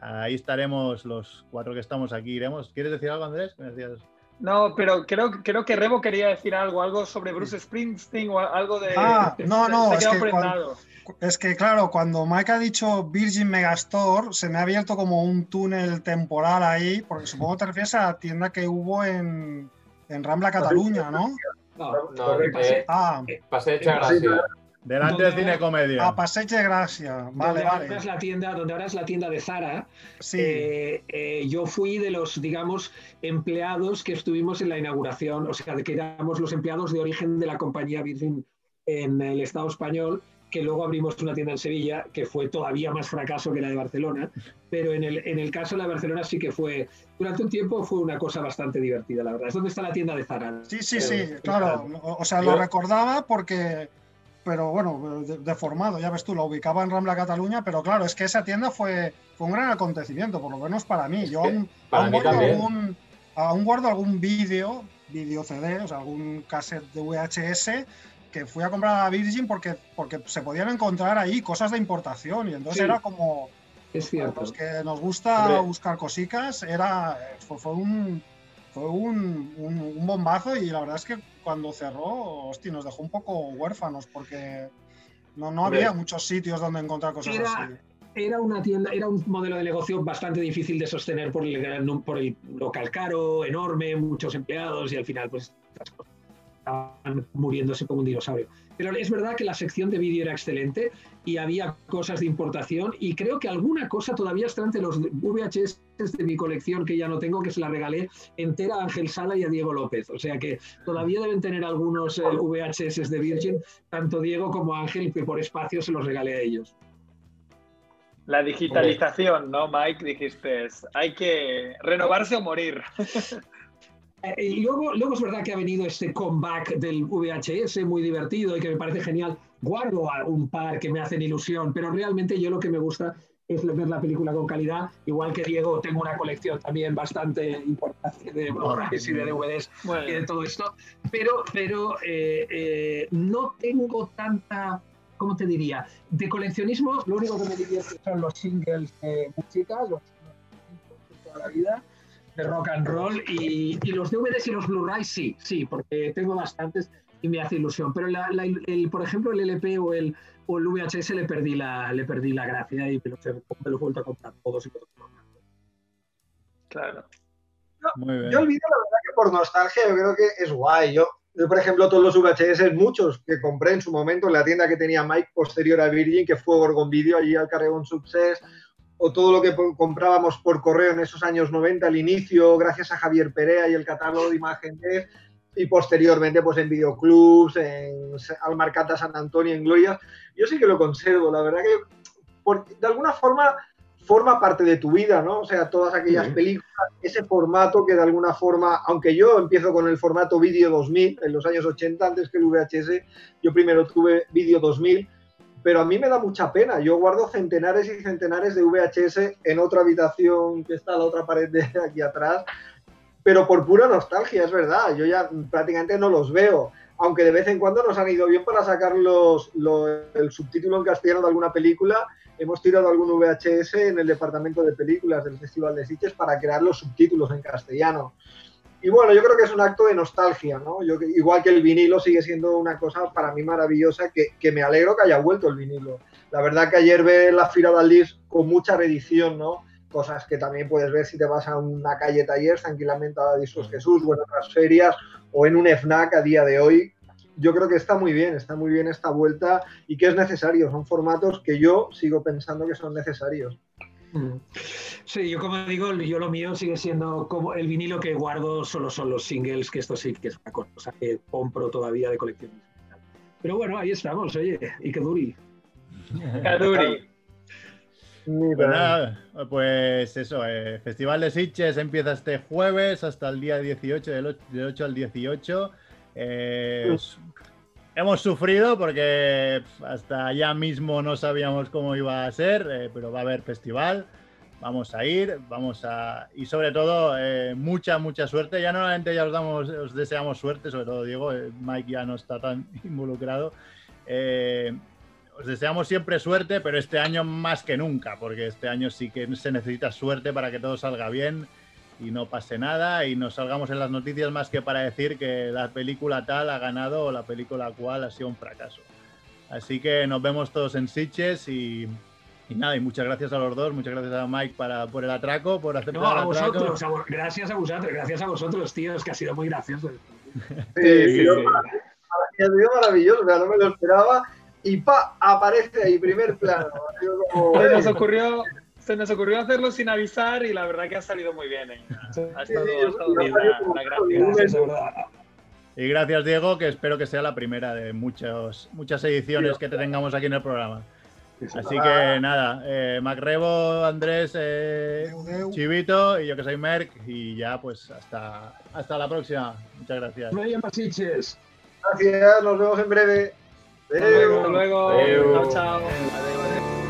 [SPEAKER 2] Ahí estaremos los cuatro que estamos aquí. Iremos. ¿Quieres decir algo, Andrés? ¿Qué me decías?
[SPEAKER 3] No, pero creo, creo que Rebo quería decir algo, algo sobre Bruce Springsteen o algo de.
[SPEAKER 4] Ah, no, no, es que cuando-. Es que claro, cuando Mike ha dicho Virgin Megastore, se me ha abierto como un túnel temporal ahí, porque supongo que te refieres a la tienda que hubo en, en Rambla Cataluña, ¿no?
[SPEAKER 7] No,
[SPEAKER 5] No,
[SPEAKER 7] Correcto.
[SPEAKER 5] eh,
[SPEAKER 4] Ah,
[SPEAKER 6] Sí,
[SPEAKER 5] Gràcia.
[SPEAKER 2] Delante
[SPEAKER 7] ¿Dónde
[SPEAKER 2] del Cine? Comedia.
[SPEAKER 4] a Passeig de Gracia. Vale,
[SPEAKER 7] donde ahora es
[SPEAKER 4] vale.
[SPEAKER 7] la tienda, donde ahora es la tienda de Zara,
[SPEAKER 4] Sí.
[SPEAKER 7] eh, eh, yo fui de los, digamos, empleados que estuvimos en la inauguración, o sea, de que éramos los empleados de origen de la compañía Virgin en el Estado español, que luego abrimos una tienda en Sevilla, que fue todavía más fracaso que la de Barcelona, pero en el, en el caso de la de Barcelona sí que fue, durante un tiempo fue una cosa bastante divertida, la verdad. Es donde está la tienda de Zara.
[SPEAKER 4] Sí, sí,
[SPEAKER 7] Eh,
[SPEAKER 4] sí, claro. O, sea, lo recordaba porque, pero bueno, de- deformado, ya ves tú, lo ubicaba en Rambla Cataluña, pero claro, es que esa tienda fue, fue un gran acontecimiento, por lo menos para mí.
[SPEAKER 5] Es
[SPEAKER 4] Yo aún, guardo algún, aún guardo algún vídeo, vídeo CD, o sea, algún cassette de VHS que fui a comprar a la Virgin porque, porque se podían encontrar ahí cosas de importación y entonces
[SPEAKER 7] Sí.
[SPEAKER 4] era como,
[SPEAKER 7] Es cierto.
[SPEAKER 4] los que nos gusta
[SPEAKER 5] Hombre.
[SPEAKER 4] buscar cositas, era, fue, fue un fue un, un- un bombazo y la verdad es que cuando cerró, hostia, nos dejó un poco huérfanos porque no, no había muchos sitios donde encontrar cosas
[SPEAKER 7] Era-
[SPEAKER 4] así.
[SPEAKER 7] era una tienda, era un modelo de negocio bastante difícil de sostener por el, por el local caro, enorme, muchos empleados y al final pues estaban muriéndose como un dinosaurio. Pero es verdad que la sección de vídeo era excelente y había cosas de importación y creo que alguna cosa todavía está entre los VHS de mi colección que ya no tengo, que se la regalé entera a Ángel Sala y a Diego López. O sea que todavía deben tener algunos eh, VHS de Virgin, tanto Diego como Ángel, que por espacio se los regalé a ellos.
[SPEAKER 3] La digitalización, ¿no, Mike? Dijiste, hay que renovarse o morir.
[SPEAKER 7] Y luego, luego es verdad que ha venido este comeback del VHS muy divertido y que me parece genial. Guardo un par que me hacen ilusión, pero realmente yo lo que me gusta es ver la película con calidad. Igual que Diego, tengo una colección también bastante importante de Blu-rays y de DVDs y de todo esto, pero, pero eh, eh, no tengo tanta, ¿cómo te diría? De coleccionismo, lo único que me divierte son los singles de música, los, de toda la vida de rock and roll y, los DVDs y los Blu-rays sí, sí, porque tengo bastantes y me hace ilusión. Pero el, por ejemplo el LP o el, o el VHS le perdí la, le perdí la gracia y me los, he, me vuelto a comprar todos y todos.
[SPEAKER 3] Claro.
[SPEAKER 6] Yo olvido la verdad que por nostalgia yo creo que es guay. Yo, yo, por ejemplo, todos los VHS, muchos que compré en su momento en la tienda que tenía Mike posterior a Virgin, que fue Gorgon Video, allí al Carregón Success, o todo lo que comprábamos por correo en esos años 90 al inicio, gracias a Javier Perea y el catálogo de imágenes, y posteriormente pues en videoclubs, en Almarcata San Antonio, en Gloria. Yo sí que lo conservo, la verdad que de alguna forma forma parte de tu vida, ¿no? O sea, todas aquellas películas, ese formato que de alguna forma, aunque yo empiezo con el formato vídeo 2000 en los años 80 antes que el VHS, yo primero tuve vídeo 2000 pero a mí me da mucha pena. Yo guardo centenares y centenares de VHS en otra habitación que está a la otra pared de aquí atrás, pero por pura nostalgia, es verdad. Yo ya prácticamente no los veo, aunque de vez en cuando nos han ido bien para sacar los, el subtítulo en castellano de alguna película. Hemos tirado algún VHS en el departamento de películas del Festival de Sitges para crear los subtítulos en castellano. Y bueno, yo creo que es un acto de nostalgia, ¿no? Yo, igual que el vinilo sigue siendo una cosa para mí maravillosa, que, que me alegro que haya vuelto el vinilo. La verdad que ayer ve la Fira del con mucha reedición, ¿no? Cosas que también puedes ver si te vas a una calle taller tranquilamente a Discos Jesús o en otras ferias o en un FNAC a día de hoy. Yo creo que está muy bien, está muy bien esta vuelta y que es necesario. Son formatos que yo sigo pensando que son necesarios.
[SPEAKER 7] Sí, yo como digo, yo lo mío sigue siendo como el vinilo que guardo solo son los singles, que esto sí que es una cosa que compro todavía de colección. Pero bueno, ahí estamos, oye, y que duri.
[SPEAKER 3] Que duri.
[SPEAKER 2] Pues, pues eso, eh, Festival de Sitges empieza este jueves hasta el día 18, del 8, al 18. Eh, hemos sufrido porque hasta allá mismo no sabíamos cómo iba a ser, eh, pero va a haber festival. Vamos a ir, vamos a. Y sobre todo, eh, mucha, mucha suerte. Ya normalmente ya os, damos, os deseamos suerte, sobre todo Diego. Mike ya no está tan involucrado. Os deseamos siempre suerte, pero este año más que nunca, porque este año sí que se necesita suerte para que todo salga bien y no pase nada y nos salgamos en las noticias más que para decir que la película tal ha ganado o la película cual ha sido un fracaso. Así que nos vemos todos en Sitches y, nada, y muchas gracias a los dos, muchas gracias a Mike para, por el atraco, por aceptar
[SPEAKER 7] no, a vosotros, gracias a vosotros, gracias a vosotros, tíos, que ha sido muy gracioso.
[SPEAKER 6] Sí, sí, Ha sido maravilloso, no me lo esperaba y pa, aparece ahí, primer plano.
[SPEAKER 3] Como, nos ocurrió se nos ocurrió hacerlo sin avisar y la verdad que ha salido muy bien. ¿eh? Ha estado, bien
[SPEAKER 2] Y gracias, Diego, que espero que sea la primera de muchos, muchas ediciones que te tengamos aquí en el programa. Así que nada, eh, Macrebo, Andrés, eh, Chivito y yo que soy Merck. Y ya, pues hasta, hasta la próxima. Muchas gracias.
[SPEAKER 6] Gracias, nos vemos en breve.
[SPEAKER 3] Hasta luego. Hasta luego. Chao, chao. Adiós, adiós.